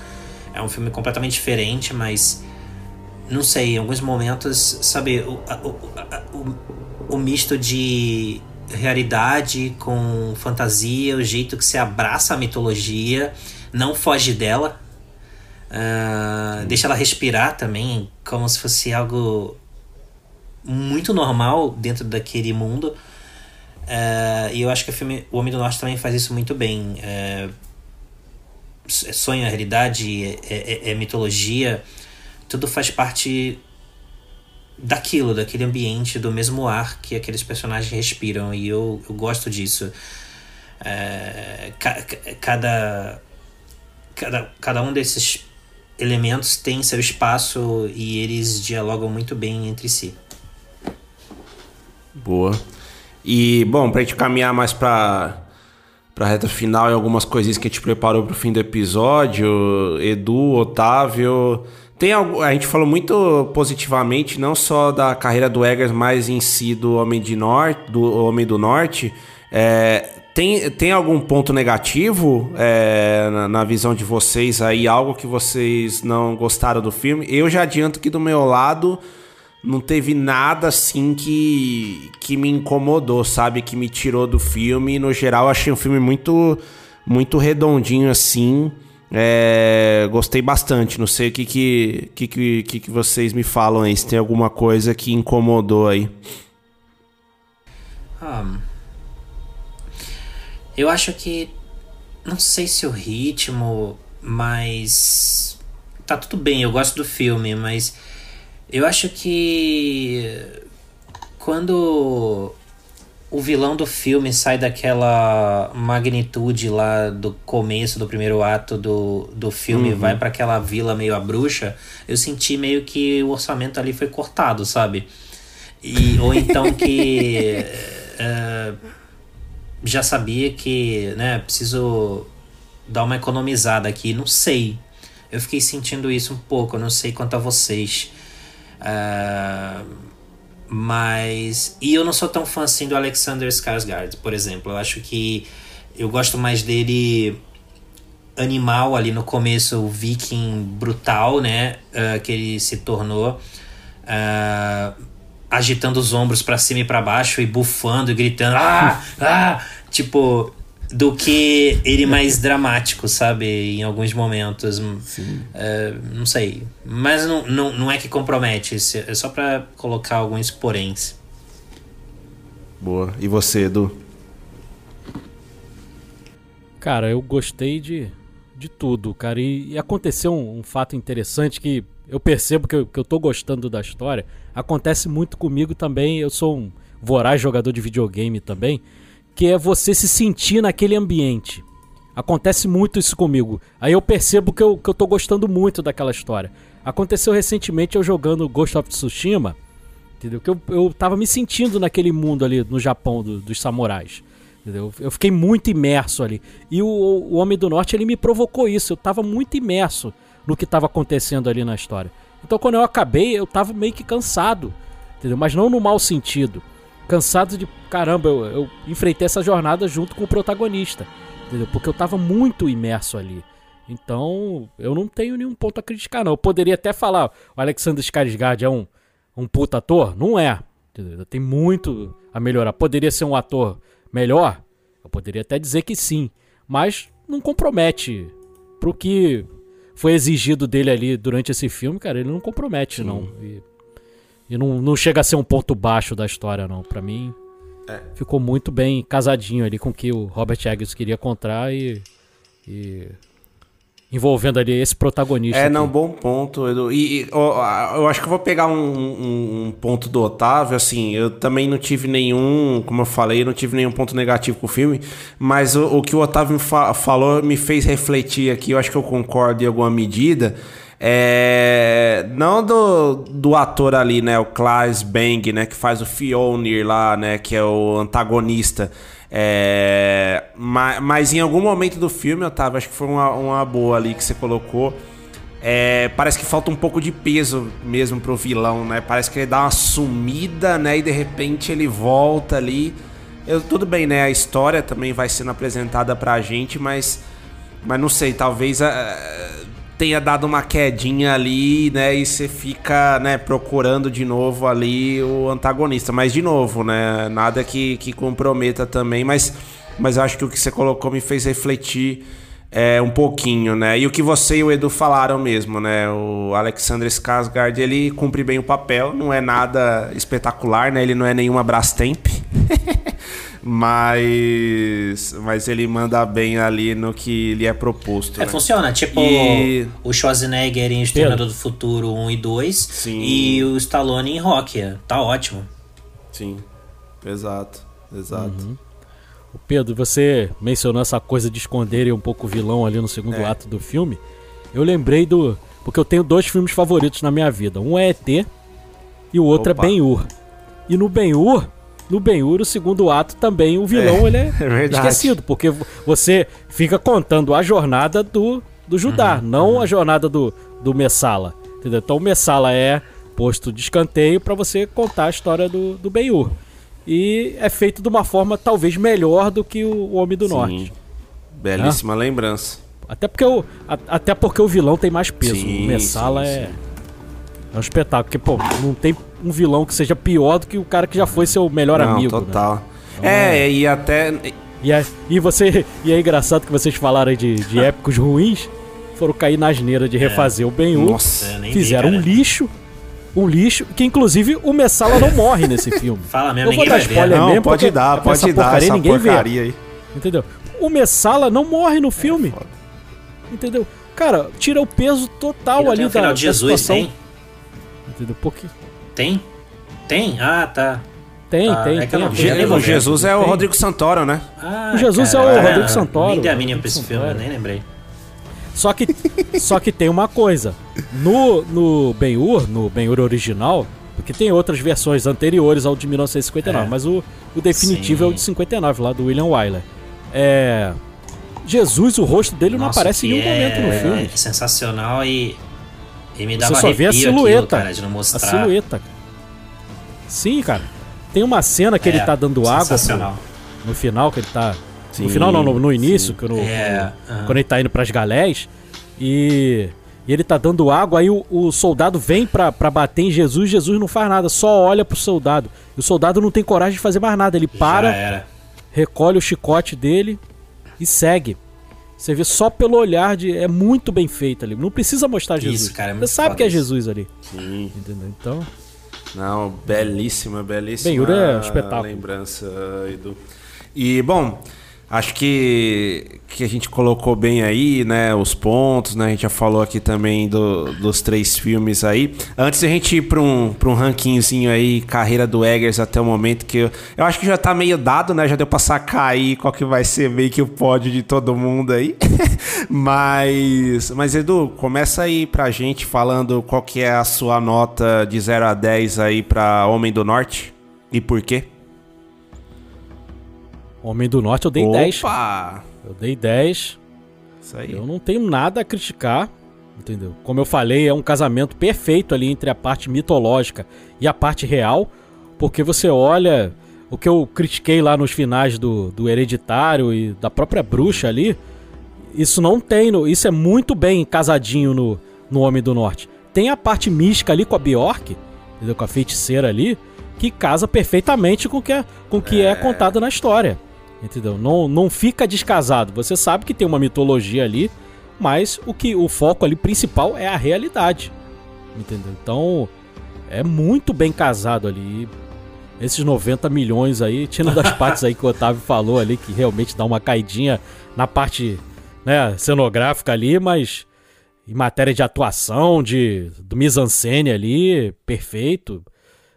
É um filme completamente diferente, mas não sei, em alguns momentos, sabe, o, o, o, o misto de realidade com fantasia, o jeito que você abraça a mitologia, não foge dela, uh, deixa ela respirar também, como se fosse algo muito normal dentro daquele mundo. Uh, e eu acho que o filme O Homem do Norte também faz isso muito bem. Uh, sonho, a realidade, é, é, é mitologia tudo faz parte daquilo, daquele ambiente, do mesmo ar que aqueles personagens respiram. E eu, eu gosto disso. É, ca, cada, cada, cada um desses elementos tem seu espaço e eles dialogam muito bem entre si. Boa. E, bom, pra gente caminhar mais pra, pra reta final e algumas coisinhas que a gente preparou pro fim do episódio, Edu, Otávio, tem algo, a gente falou muito positivamente, não só da carreira do Eggers, mas em si do Homem, de Norte, do Homem do Norte. É, tem, tem algum ponto negativo é, na, na, visão de vocês aí? Algo que vocês não gostaram do filme? Eu já adianto que do meu lado não teve nada assim que, que me incomodou, sabe? Que me tirou do filme. No geral, achei um filme muito, muito redondinho assim. É, gostei bastante. Não sei o que que, que, que, que vocês me falam aí. Se tem alguma coisa que incomodou aí. Um, eu acho que. Não sei se o ritmo, mas. Tá tudo bem, eu gosto do filme, mas. Eu acho que. Quando o vilão do filme sai daquela magnitude lá do começo do primeiro ato do, do filme, uhum. vai para aquela vila meio a bruxa, eu senti meio que o orçamento ali foi cortado, sabe? E, ou então que uh, já sabia que, né, preciso dar uma economizada aqui, não sei. Eu fiquei sentindo isso um pouco, eu não sei quanto a vocês. Uh, mas. E eu não sou tão fã assim do Alexander Skarsgård, por exemplo. Eu acho que eu gosto mais dele animal ali no começo, o viking brutal, né? Uh, que ele se tornou. Uh, agitando os ombros para cima e para baixo e bufando e gritando. Ah! Ah! Tipo, do que ele mais dramático, sabe? Em alguns momentos. Uh, não sei. Mas não, não, não é que compromete, é só para colocar alguns poréns. Boa. E você, Edu? Cara, eu gostei de, de tudo, cara. E, e aconteceu um, um, fato interessante que eu percebo que eu, que eu tô gostando da história. Acontece muito comigo também. Eu sou um voraz jogador de videogame também que é você se sentir naquele ambiente. Acontece muito isso comigo. Aí eu percebo que eu, que eu tô gostando muito daquela história. Aconteceu recentemente eu jogando Ghost of Tsushima, entendeu? Que eu, eu tava me sentindo naquele mundo ali no Japão do, dos samurais. Entendeu? Eu fiquei muito imerso ali. E o, o Homem do Norte ele me provocou isso. Eu tava muito imerso no que estava acontecendo ali na história. Então quando eu acabei, eu tava meio que cansado, entendeu? Mas não no mau sentido cansado de caramba, eu, eu enfrentei essa jornada junto com o protagonista, entendeu? Porque eu tava muito imerso ali. Então, eu não tenho nenhum ponto a criticar, não. Eu poderia até falar, o Alexander Skarsgård é um, um puta ator? Não é. Entendeu? Tem muito a melhorar. Poderia ser um ator melhor? Eu poderia até dizer que sim. Mas não compromete pro que foi exigido dele ali durante esse filme, cara. Ele não compromete, sim. não. E E não, não chega a ser um ponto baixo da história, não. Pra mim, É. ficou muito bem casadinho ali com o que o Robert Eggers queria contar e. e envolvendo ali esse protagonista. É, aqui. não, bom ponto, Edu. E, e, ó, eu acho que eu vou pegar um, um- um ponto do Otávio, assim, eu também não tive nenhum, como eu falei, eu não tive nenhum ponto negativo com o filme, mas o, o que o Otávio fa- falou me fez refletir aqui, eu acho que eu concordo em alguma medida, é, não do, do ator ali, né, o Klaus Bang, né, que faz o Fionir lá, né, que é o antagonista, é, ma- mas, em algum momento do filme, Otávio, acho que foi uma, uma boa ali que você colocou, é, parece que falta um pouco de peso mesmo pro vilão, né? Parece que ele dá uma sumida, né? E de repente ele volta ali. Eu- tudo bem, né? A história também vai sendo apresentada pra gente, mas, mas não sei, talvez ah, tenha dado uma quedinha ali, né? E você fica, né, procurando de novo ali o antagonista. Mas de novo, né? Nada que, que comprometa também, mas, mas acho que o que você colocou me fez refletir é, um pouquinho, né? E o que você e o Edu falaram mesmo, né? O Alexander Skarsgård, ele cumpre bem o papel, não é nada espetacular, né? Ele não é nenhuma Brastemp. mas mas ele manda bem ali no que lhe é proposto, É, né? funciona. Tipo E- o Schwarzenegger em Exterminador do Futuro 1 e 2 Sim. e o Stallone em Rock. Tá ótimo. Sim. Exato. Exato. O Pedro, você mencionou essa coisa de esconderem um pouco o vilão ali no segundo É. ato do filme. Eu lembrei do. Porque eu tenho dois filmes favoritos na minha vida. Um é ET e o outro Opa. é Ben-Hur. E no Ben-Hur, no Ben-Hur, o segundo ato também, o vilão ele é, é esquecido. Porque vo- você fica contando a jornada do, do Judá, Uhum, não a jornada do, do Messala. Entendeu? Então o Messala é posto de escanteio para você contar a história do, do Ben-Hur. E é feito de uma forma talvez melhor do que o Homem do Sim. Norte. Belíssima lembrança. Até porque, o, a- até porque o vilão tem mais peso. Sim, o Messala sim, é, sim. É um espetáculo. Porque, pô, não tem um vilão que seja pior do que o cara que já foi seu melhor Não, amigo. né? total. é, e até E, é, e você. E é engraçado que vocês falaram aí de, de épicos ruins. Foram cair na asneira de refazer o Ben-Hur. Nossa. É, nem vi, Fizeram um cara. lixo. Um lixo. Que inclusive o Messala não morre nesse filme. Fala mesmo, Eu vou ninguém dar ver. spoiler né? Não, mesmo, pode dar, essa pode dar porcaria essa ninguém vê. porcaria aí. Entendeu? O Messala não morre no filme. foda. entendeu? Cara, tira o peso total E não ali tem o da, final da de Jesus, situação. tem? Porque Tem? Tem? Ah, tá. tem, Ah, tem, é tem. não ver. Jesus é o Tem. Rodrigo Santoro, né? Ah, O Jesus é o cara, Rodrigo Santoro, Nem dei a mínima pra esse filme, eu nem lembrei. Só que, só que tem uma coisa. No, no Ben-Hur, no Ben-Hur original, porque tem outras versões anteriores ao de 1959, É. mas o, o definitivo Sim. é o de 59, lá do William Wyler. É... Jesus, o rosto dele não Nossa, aparece em nenhum momento no é filme. sensacional e, e me Você dava só vê a silhueta. aquilo, cara, A silhueta. Sim, cara. Tem uma cena que ele É, tá dando água pro- no final, que ele tá. no Sim, final não, no, no início, que no, É, no- aham. quando ele tá indo pras galés. E, e ele tá dando água, aí o, o soldado vem pra, pra bater em Jesus, Jesus não faz nada, só olha pro soldado. E o soldado não tem coragem de fazer mais nada. Ele para, recolhe o chicote dele e segue. Você vê só pelo olhar de. É muito bem feito ali. Não precisa mostrar Isso, Jesus. cara, é Você sabe que é isso. Jesus ali. Sim. Entendeu? Então. Não, belíssima, belíssima Ben-Hur é um espetáculo. lembrança, Edu. E, bom, acho que, que a gente colocou bem aí, né, os pontos, né, a gente já falou aqui também do- dos três filmes aí. Antes a gente ir para um, um rankingzinho aí, carreira do Eggers até o momento, que eu, eu acho que já tá meio dado, né, já deu pra sacar aí qual que vai ser meio que o pódio de todo mundo aí. mas, mas Edu, começa aí pra gente falando qual que é a sua nota de 0 a 10 aí pra Homem do Norte e por quê? Homem do Norte eu dei 10. Opa! Eu dei 10. Isso aí. Eu não tenho nada a criticar, entendeu? Como eu falei, é um casamento perfeito ali entre a parte mitológica e a parte real, porque você olha o que eu critiquei lá nos finais do, do Hereditário e da própria bruxa ali, isso não tem, no, isso é muito bem casadinho no, no Homem do Norte. Tem a parte mística ali com a Bjork, entendeu? com a feiticeira ali, que casa perfeitamente com o que é, com o que é contado na história. Entendeu? Não, não fica descasado. Você sabe que tem uma mitologia ali, mas o que o foco ali principal é a realidade. Entendeu? Então, é muito bem casado ali. Esses 90 milhões aí, tirando das partes aí que o Otávio falou ali, que realmente dá uma caidinha na parte né, cenográfica ali, mas em matéria de atuação, de do mise-en-scène ali, perfeito,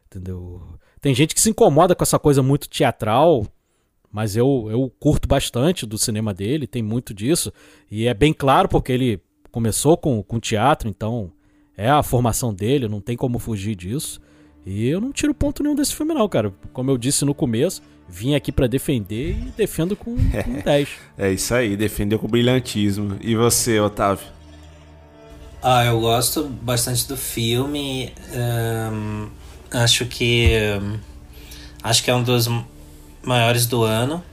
entendeu? Tem gente que se incomoda com essa coisa muito teatral, mas eu, eu curto bastante do cinema dele, tem muito disso, e é bem claro porque ele começou com, com teatro, então é a formação dele, não tem como fugir disso. E eu não tiro ponto nenhum desse filme, não, cara. Como eu disse no começo, vim aqui para defender e defendo com, com 10. É isso aí, defendeu com brilhantismo. E você, Otávio? Ah, eu gosto bastante do filme. Um, acho que. Um, acho que é um dos maiores do ano.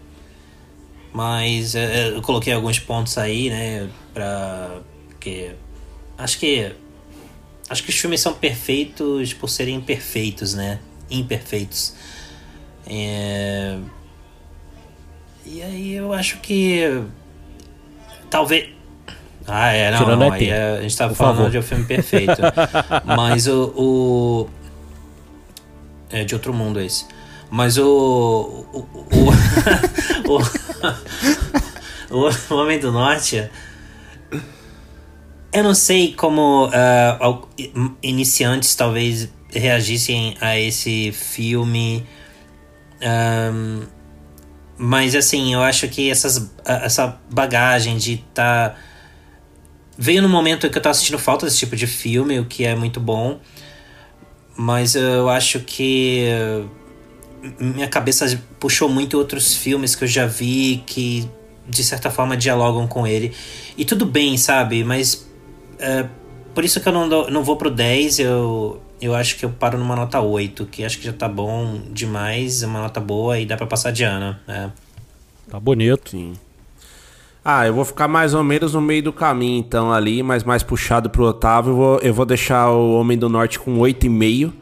Mas uh, eu coloquei alguns pontos aí, né? Pra. Porque. Acho que Acho que os filmes são perfeitos por serem imperfeitos, né? Imperfeitos. É... E aí eu acho que. Talvez. Ah, é, não, não aí é, a gente tava falando favor. de um filme perfeito. Mas o, o. É de outro mundo esse. Mas o. O. O, o, o Homem do Norte eu não sei como uh, iniciantes talvez reagissem a esse filme. Um, mas assim, eu acho que essas, essa bagagem de estar. Tá... Veio no momento que eu tava sentindo falta desse tipo de filme, o que é muito bom. Mas eu acho que minha cabeça puxou muito outros filmes que eu já vi que de certa forma dialogam com ele. E tudo bem, sabe? Mas é, por isso que eu não, dou, não vou pro 10, eu, eu acho que eu paro numa nota 8, que acho que já tá bom demais, é uma nota boa e dá para passar de ano. É. Tá bonito. Sim. Ah, eu vou ficar mais ou menos no meio do caminho, então, ali, mas mais puxado pro Otávio. Eu vou, eu vou deixar o Homem do Norte com 8,5.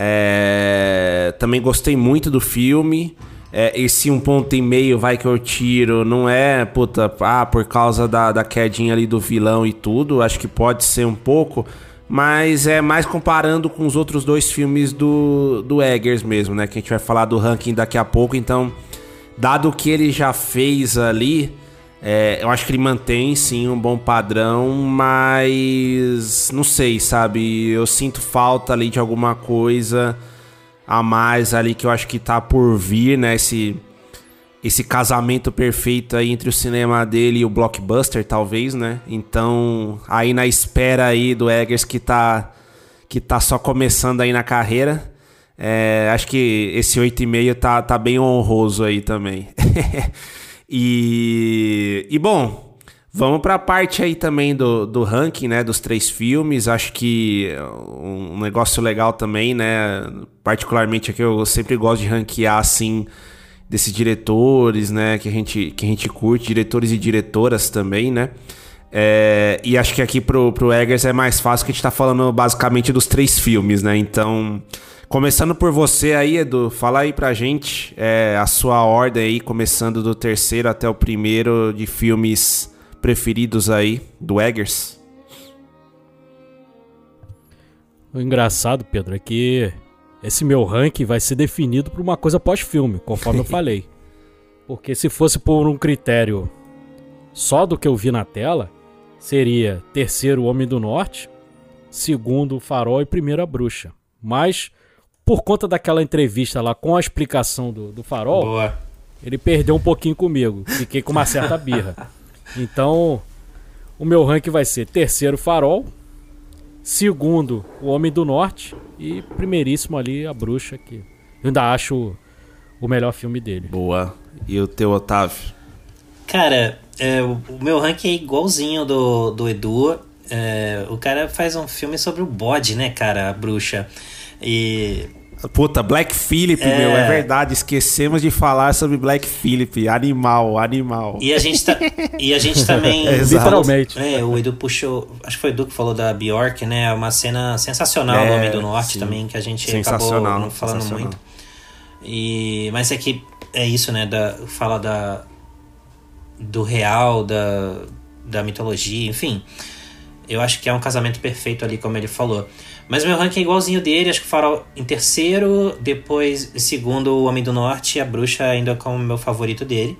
É... Também gostei muito do filme. É, esse um ponto e meio vai que eu tiro não é, puta, ah, por causa da, da quedinha ali do vilão e tudo, acho que pode ser um pouco, mas é mais comparando com os outros dois filmes do, do Eggers mesmo, né, que a gente vai falar do ranking daqui a pouco, então, dado o que ele já fez ali, é, eu acho que ele mantém sim um bom padrão, mas não sei, sabe, eu sinto falta ali de alguma coisa a mais ali que eu acho que tá por vir, né? Esse, esse casamento perfeito aí entre o cinema dele e o blockbuster, talvez, né? Então, aí na espera aí do Eggers que tá, que tá só começando aí na carreira. É, acho que esse 8,5 tá, tá bem honroso aí também. e, e bom, Vamos para a parte aí também do, do ranking, né, dos três filmes. Acho que um negócio legal também, né, particularmente aqui eu sempre gosto de ranquear assim desses diretores, né, que a gente que a gente curte, diretores e diretoras também, né? É, e acho que aqui pro, pro Eggers é mais fácil que a gente tá falando basicamente dos três filmes, né? Então, começando por você aí, Edu, fala aí pra gente é, a sua ordem aí, começando do terceiro até o primeiro de filmes preferidos aí do Eggers? O engraçado, Pedro, é que esse meu ranking vai ser definido por uma coisa pós-filme, conforme eu falei. Porque se fosse por um critério só do que eu vi na tela, seria terceiro Homem do Norte, segundo Farol e primeiro a Bruxa. Mas, por conta daquela entrevista lá com a explicação do, do Farol, Boa. ele perdeu um pouquinho comigo. Fiquei com uma certa birra. Então, o meu ranking vai ser terceiro Farol, segundo O Homem do Norte e primeiríssimo ali A Bruxa, que eu ainda acho o melhor filme dele. Boa. E o teu, Otávio? Cara, é, o meu ranking é igualzinho do, do Edu. É, o cara faz um filme sobre o bode, né, cara? A bruxa. E Puta, Black Phillip, é... meu, é verdade. Esquecemos de falar sobre Black Phillip. Animal, animal. E a gente, tá, e a gente também. é, literalmente. É, o Edu puxou. Acho que foi o Edu que falou da Bjork, né? É uma cena sensacional é, no Homem do Norte sim. também, que a gente acabou não falando muito. E, mas é que é isso, né? Da, fala da, do real, da, da mitologia, enfim. Eu acho que é um casamento perfeito ali, como ele falou. Mas meu ranking é igualzinho dele, acho que o Farol em terceiro, depois em segundo o Homem do Norte e a Bruxa ainda como meu favorito dele.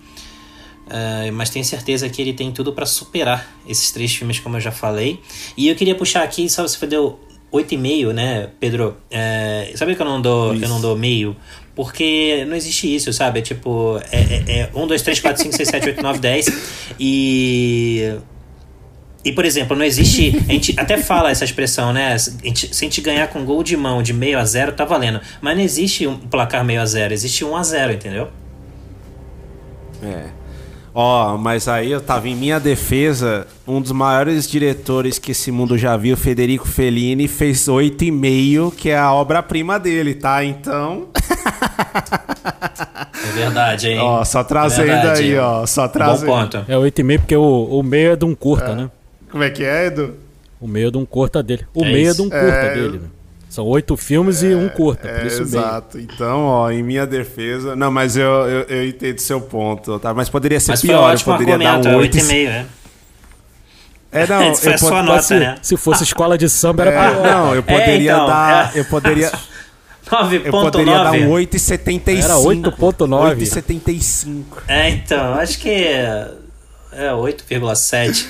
Uh, mas tenho certeza que ele tem tudo para superar esses três filmes, como eu já falei. E eu queria puxar aqui, só você deu 8,5, né, Pedro? Uh, sabe que eu não dou, eu não dou meio? Porque não existe isso, sabe? É tipo, é, é 1, 2, 3, 4, 5, 6, 7, 8, 9, 10. E. E, por exemplo, não existe. A gente até fala essa expressão, né? A gente, se a gente ganhar com gol de mão de meio a zero, tá valendo. Mas não existe um placar meio a zero, existe 1 a 0 entendeu? É. Ó, oh, mas aí eu tava em minha defesa, um dos maiores diretores que esse mundo já viu, Federico Fellini, fez 8,5, que é a obra-prima dele, tá? Então. É verdade, hein? Ó, só trazendo é verdade, aí, ó. Só trazendo. Bom ponto. É 8,5 porque o, o meio é de um curta, é. né? Como é que é, Edu? O meio é de um curta dele. O é meio é de um curta é... dele, né? São oito filmes é, e um curta, por é, isso Exato. Meio. Então, ó, em minha defesa. Não, mas eu, eu, eu entendo seu ponto, tá? Mas poderia ser mas pior, eu poderia dar um 8,5, é. É, não, eu foi a sua nota, se, né? Se fosse escola de samba, era é, pior. Não, eu poderia é, então, dar. Eu poderia. 9.9. Eu poderia dar um 8,75. Era 8,9. 8,75. É, então, acho que. É 8,7.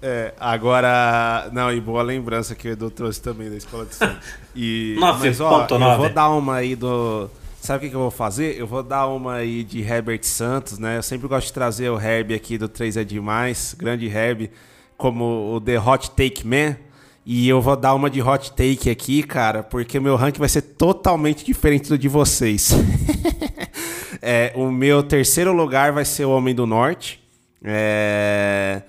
É, agora. Não, e boa lembrança que o Edu trouxe também da escola de samba. E, 9. mas, ó, 9. eu vou dar uma aí do. Sabe o que, que, eu vou fazer? Eu vou dar uma aí de Herbert Santos, né? Eu sempre gosto de trazer o Herb aqui do 3 é Demais, grande Herb, como o The Hot Take Man. E eu vou dar uma de hot take aqui, cara, porque o meu ranking vai ser totalmente diferente do de vocês. é, o meu terceiro lugar vai ser o Homem do Norte. É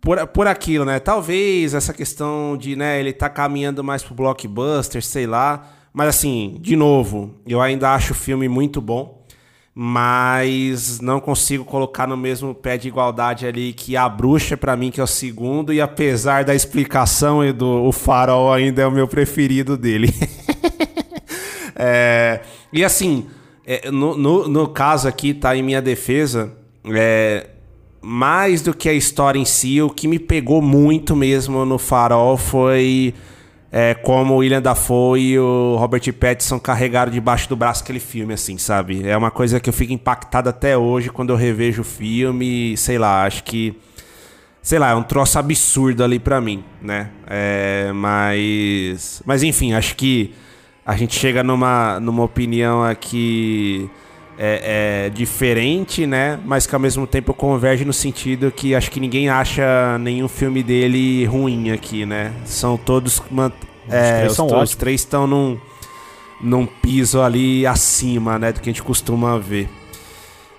por, por aquilo, né? Talvez essa questão de, né, ele tá caminhando mais pro blockbuster, sei lá. Mas assim, de novo, eu ainda acho o filme muito bom, mas não consigo colocar no mesmo pé de igualdade ali que a bruxa para mim que é o segundo e apesar da explicação e do o farol ainda é o meu preferido dele. é, e assim, é, no, no, no, caso aqui tá em minha defesa, é, mais do que a história em si, o que me pegou muito mesmo no Farol foi é, como o William Dafoe e o Robert Pattinson carregaram debaixo do braço aquele filme, assim, sabe? É uma coisa que eu fico impactado até hoje quando eu revejo o filme, sei lá, acho que sei lá, é um troço absurdo ali para mim, né? É, mas mas enfim, acho que a gente chega numa numa opinião aqui é, é, diferente, né? Mas que ao mesmo tempo converge no sentido que acho que ninguém acha nenhum filme dele ruim aqui, né? São todos. É, os, são os três estão num, num piso ali acima, né? Do que a gente costuma ver.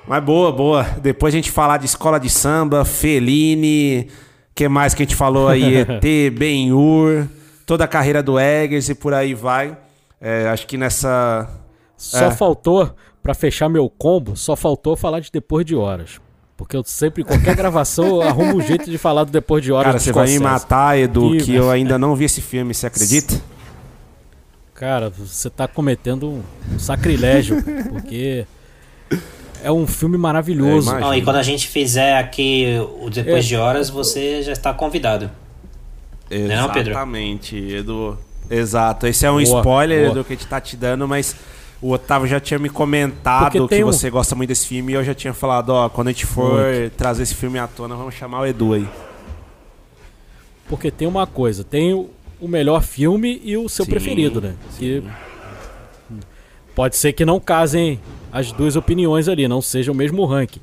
Mas boa, boa. Depois a gente falar de escola de samba, Feline, que mais que a gente falou aí? ET, Ben-Hur, toda a carreira do Eggers e por aí vai. É, acho que nessa. Só é. faltou para fechar meu combo, só faltou falar de Depois de Horas. Porque eu sempre, qualquer gravação, eu arrumo um jeito de falar do Depois de Horas. Cara, você vai me matar, Edu, que, que eu ainda não vi esse filme, você acredita? Cara, você tá cometendo um sacrilégio, porque é um filme maravilhoso. Não, e quando a gente fizer aqui o Depois é. de Horas, você já está convidado. Exatamente, não, Edu. Exato. Esse é um boa, spoiler boa. do que a gente tá te dando, mas o Otávio já tinha me comentado que um... você gosta muito desse filme e eu já tinha falado, ó, quando a gente for muito. trazer esse filme à tona, vamos chamar o Edu aí. Porque tem uma coisa, tem o melhor filme e o seu sim, preferido, né? Que pode ser que não casem as duas opiniões ali, não seja o mesmo ranking.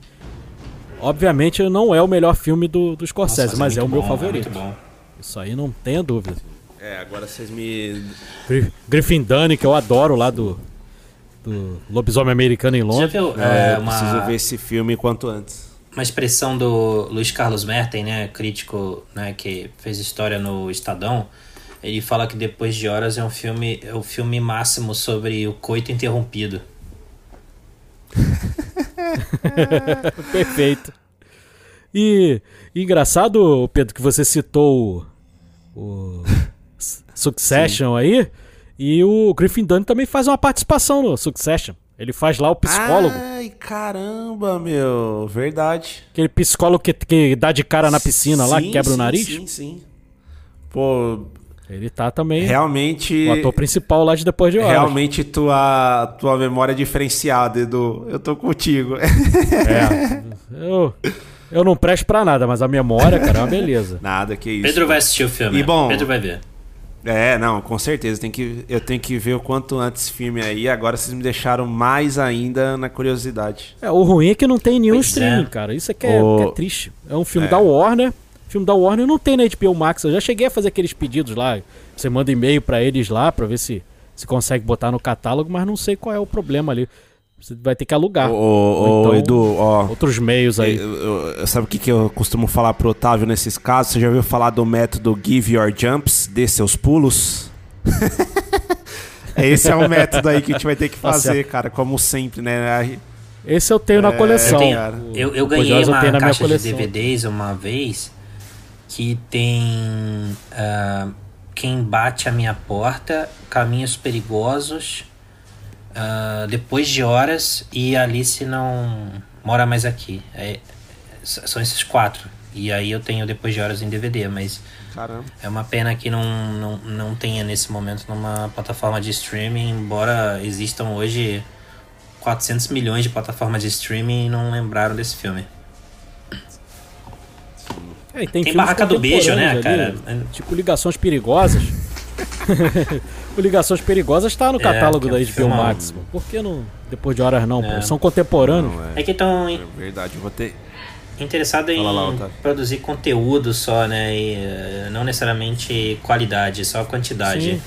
Obviamente não é o melhor filme do, do Scorsese, Nossa, mas é, é o meu bom, favorito. É Isso aí não tenha dúvida. É, agora vocês me. Griffin Dunne, que eu adoro lá do do Lobisomem Americano em Londres. Já viu? É, é, uma... Preciso ver esse filme quanto antes. Uma expressão do Luiz Carlos Merten, né, crítico, né, que fez história no Estadão. Ele fala que Depois de Horas é um filme, é o filme máximo sobre o coito interrompido. Perfeito. E, e, engraçado, Pedro, que você citou o, o Succession Sim. aí. E o Griffin Dunne também faz uma participação no Succession. Ele faz lá o psicólogo. Ai, caramba, meu. Verdade. Aquele psicólogo que, que dá de cara na piscina lá, que Sim, quebra o sim, nariz. Sim, sim. Pô, Ele tá também. realmente. O ator principal lá de Depois de Horas. Realmente tua, tua memória é diferenciada, Edu. Eu tô contigo. É. Eu, eu não presto pra nada, mas a memória, cara, é uma beleza. Nada, que isso. Pedro vai assistir o filme. E bom- Pedro vai ver. É, não, com certeza. Tem que, eu tenho que ver o quanto antes esse filme aí. Agora vocês me deixaram mais ainda na curiosidade. É, o ruim é que não tem nenhum Pois streaming, é. cara. Isso é que é, O- que é triste. É um filme da Warner. Filme da Warner não tem na HBO Max. Eu já cheguei a fazer aqueles pedidos lá. Você manda e-mail pra eles lá pra ver se, se consegue botar no catálogo, mas não sei qual é o problema ali. Você vai ter que alugar. Ô, então- Edu, ó. Outros meios aí. eu- eu- eu- sabe o que, que eu costumo falar pro Otávio nesses casos? Você já ouviu falar do método Give Your Jumps? Dê seus pulos? Esse é o método aí que a gente vai ter que Tá fazer, certo. cara, como sempre, né? Esse eu tenho na É, coleção. Eu, tenho- eu, eu ganhei eu uma tenho na minha caixa de. DVDs uma vez que tem ah, Quem Bate a Minha Porta, Caminhos Perigosos, ah, Depois de Horas e Alice Não Mora Mais Aqui. É, são esses quatro. E aí eu tenho Depois de Horas em DVD, mas Caramba. é uma pena que não, não, não tenha nesse momento numa plataforma de streaming, embora existam hoje 400 milhões de plataformas de streaming e não lembraram desse filme. É, tem Tem Barraca do Beijo, né, contemporâneos cara? ali, Tipo Ligações Perigosas. o Ligações Perigosas tá no É, catálogo da é um HBO. Max. Por que não depois de horas não? pô? É. São contemporâneos. Não, É que estão é verdade, eu vou ter. interessados em lá, Otávio. produzir conteúdo só, né? E, eh, não necessariamente qualidade, só quantidade. Sim.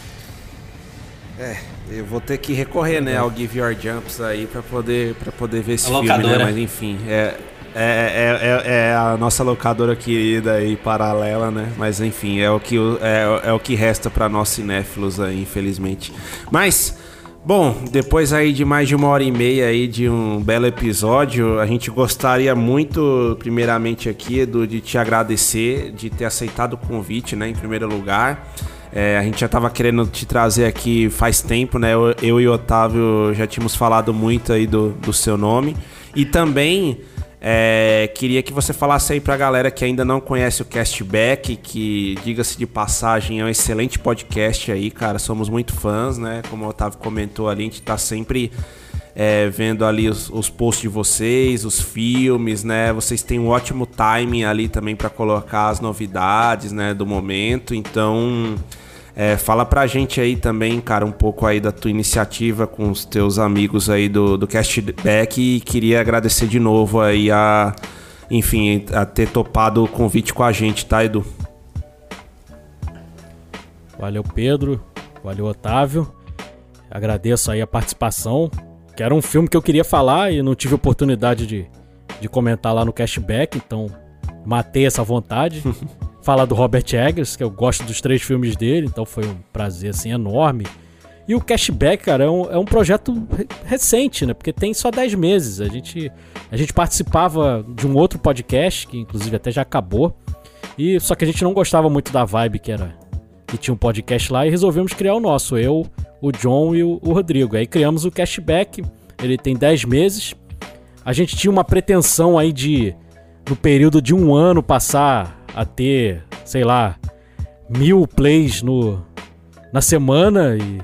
Eu vou ter que recorrer, né, ao Give Your Jumps aí pra poder, pra poder ver esse A filme, né? Mas enfim, é, é, é, é, é a nossa locadora querida aí, paralela, né? Mas enfim, é o que, é, é o que resta pra nós cinéfilos aí, infelizmente. Mas, bom, depois aí de mais de uma hora e meia aí de um belo episódio, a gente gostaria muito, primeiramente aqui, Edu, de te agradecer, de ter aceitado o convite, né, em primeiro lugar. É, a gente já estava querendo te trazer aqui faz tempo, né? Eu, eu e o Otávio já tínhamos falado muito aí do, do seu nome. E também é, queria que você falasse aí pra galera que ainda não conhece o Castback, que, diga-se de passagem, é um excelente podcast aí, cara. Somos muito fãs, né? Como o Otávio comentou ali, a gente tá sempre é, vendo ali os, os posts de vocês, os filmes, né? Vocês têm um ótimo timing ali também para colocar as novidades, né, do momento. Então, é, fala pra gente aí também, cara, um pouco aí da tua iniciativa com os teus amigos aí do, do Castback e queria agradecer de novo aí a, enfim, a ter topado o convite com a gente, tá, Edu? Valeu, Pedro. Valeu, Otávio. Agradeço aí a participação. Que era um filme que eu queria falar e não tive oportunidade de, de comentar lá no cashback, então matei essa vontade. Falar do Robert Eggers, que eu gosto dos três filmes dele, então foi um prazer assim enorme. E o Cashback, cara, é um, é um projeto re- recente, né? Porque tem só 10 meses. A gente, a gente participava de um outro podcast, que inclusive até já acabou. E só que a gente não gostava muito da vibe que era que tinha um podcast lá e resolvemos criar o nosso, eu, o John e o, o Rodrigo. Aí criamos o Cashback, ele tem 10 meses. A gente tinha uma pretensão aí de, no período de um ano, passar a ter, sei lá, mil plays no, na semana e,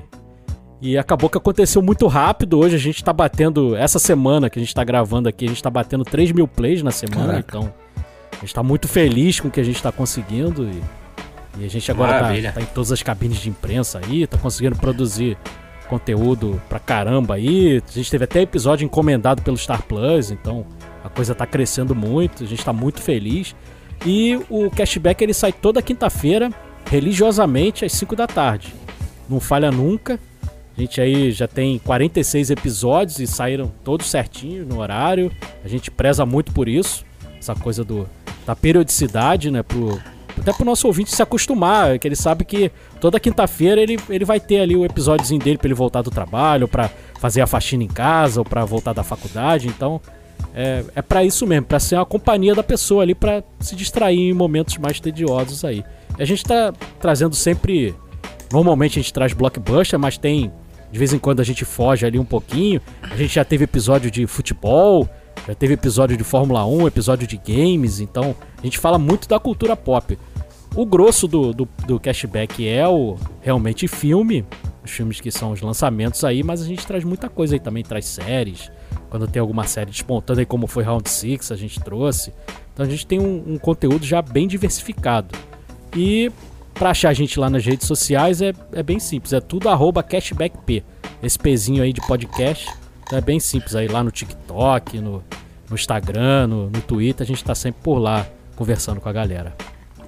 e acabou que aconteceu muito rápido. Hoje a gente tá batendo, essa semana que a gente tá gravando aqui, a gente tá batendo 3 mil plays na semana, Caraca. então a gente tá muito feliz com o que a gente tá conseguindo e, e a gente agora tá, tá em todas as cabines de imprensa aí, tá conseguindo produzir conteúdo pra caramba aí. A gente teve até episódio encomendado pelo Star Plus, então a coisa tá crescendo muito, a gente tá muito feliz. E o cashback ele sai toda quinta-feira, religiosamente às 5 da tarde. Não falha nunca. A gente aí já tem 46 episódios e saíram todos certinhos no horário. A gente preza muito por isso, essa coisa do da periodicidade, né, pro até pro nosso ouvinte se acostumar, que ele sabe que toda quinta-feira ele, ele vai ter ali o episódiozinho dele pra ele voltar do trabalho, pra fazer a faxina em casa ou pra voltar da faculdade. Então, é, é para isso mesmo, pra ser uma companhia da pessoa ali pra se distrair em momentos mais tediosos aí. A gente tá trazendo sempre. Normalmente a gente traz blockbuster, mas tem De vez em quando a gente foge ali um pouquinho. A gente já teve episódio de futebol, já teve episódio de Fórmula 1, episódio de games. Então a gente fala muito da cultura pop. O grosso do, do, do cashback é o realmente filme, os filmes que são os lançamentos aí, mas a gente traz muita coisa aí também, traz séries. Quando tem alguma série despontando aí, como foi Round 6, a gente trouxe. Então a gente tem um, um conteúdo já bem diversificado. E para achar a gente lá nas redes sociais é, é bem simples, é tudo arroba cashbackp. Esse pezinho aí de podcast é bem simples aí lá no TikTok, no, no Instagram, no, no Twitter, a gente tá sempre por lá conversando com a galera.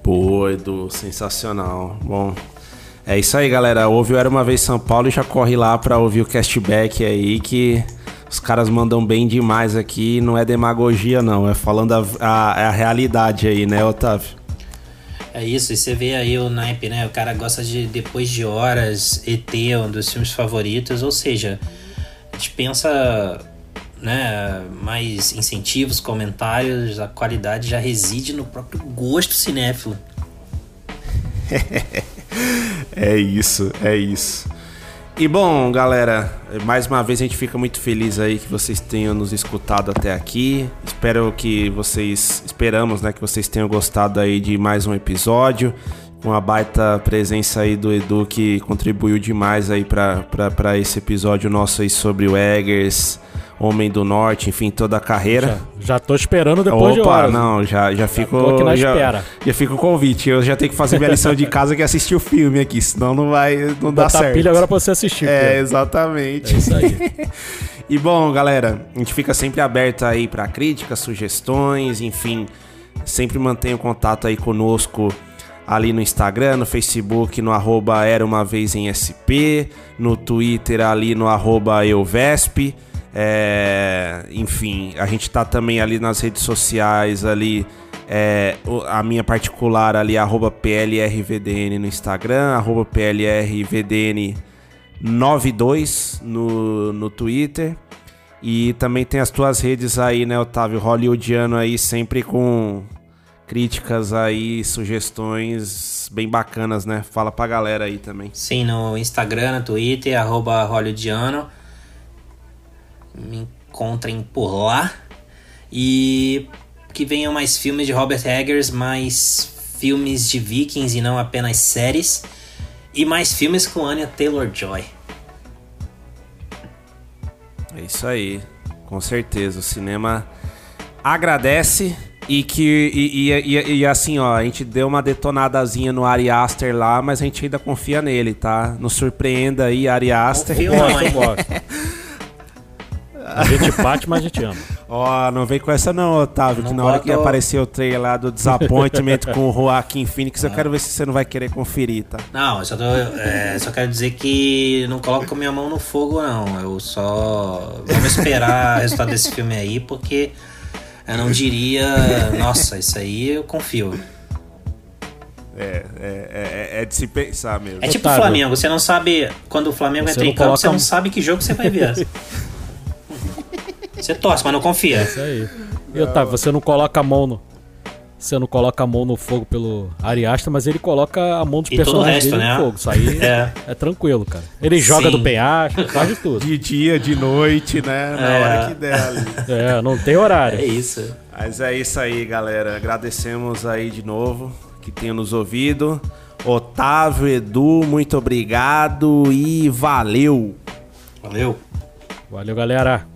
Pô, Edu, sensacional. Bom, é isso aí, galera. Ouve o Era Uma Vez São Paulo e já corre lá pra ouvir o castback aí que os caras mandam bem demais aqui. Não é demagogia, não. É falando a, a, a realidade aí, né, Otávio? É isso, e você vê aí o naipe, né? O cara gosta de Depois de Horas, ET, um dos filmes favoritos, ou seja, dispensa né, mais incentivos, comentários, a qualidade já reside no próprio gosto cinéfilo. é isso, é isso. E bom, galera, mais uma vez a gente fica muito feliz aí que vocês tenham nos escutado até aqui. Espero que vocês, esperamos, né, que vocês tenham gostado aí de mais um episódio com a baita presença aí do Edu que contribuiu demais aí para esse episódio nosso aí sobre o Eggers, Homem do Norte, enfim, toda a carreira. Já, já tô esperando depois Opa, de horas. não, já, já fico. tô aqui na já, espera. já fica o convite. Eu já tenho que fazer minha lição de casa que é assistir o filme aqui, senão não vai. Não dá Botar certo. pilha agora pra você assistir. É, Pedro. exatamente. É isso aí. E bom, galera, a gente fica sempre aberto aí para críticas, sugestões, enfim, sempre mantenha o contato aí conosco ali no Instagram, no Facebook, no arroba Era Uma Vez em SP, no Twitter ali no arroba Euvesp. É, enfim, a gente tá também ali nas redes sociais ali. é, a minha particular ali, arroba PLRVDN no Instagram, arroba PLRVDN 92 no, no Twitter. E também tem as tuas redes aí, né, Otávio? Hollywoodiano aí, sempre com críticas aí, sugestões bem bacanas, né? Fala pra galera aí também. Sim, no Instagram, no Twitter, arroba Hollywoodiano. Me encontrem por lá. E que venham mais filmes de Robert Eggers, mais filmes de Vikings e não apenas séries. E mais filmes com Anya Taylor-Joy. É isso aí, com certeza. O cinema agradece e que. E, e- e- e assim, ó, a gente deu uma detonadazinha no Ari Aster lá, mas a gente ainda confia nele, tá? Nos surpreenda aí, Ari Aster. Confio não, hein? gosto. A gente bate, mas a gente ama. Ó, não vem com essa não, Otávio, que Não na hora que aparecer o trailer lá do Disappointment com o Joaquim Phoenix, eu quero ver se você não vai querer conferir, tá? Não, eu só, tô, é, só quero dizer que não coloco minha mão no fogo, não. Eu só. Vamos esperar o resultado desse filme aí, porque eu não diria. Nossa, isso aí eu confio. É, é, é, é de se pensar mesmo. É tipo o. Flamengo, você não sabe. Quando o Flamengo Você entra em campo, coloca você não sabe que jogo você vai ver. Você torce, mas não confia. Isso aí. E Otávio, você não coloca a mão no. Você não coloca a mão no fogo pelo Ariasta, mas ele coloca a mão dos E personagens resto, dele né? no fogo. Isso aí É. é, tranquilo, cara. Ele joga Sim. do penhasco, faz de tudo. De dia, de noite, né? Na É. hora que der ali. É, não tem É horário. isso. Mas é isso aí, galera. Agradecemos aí de novo que tenham nos ouvido. Otávio, Edu, muito obrigado e valeu! Valeu. Valeu, galera.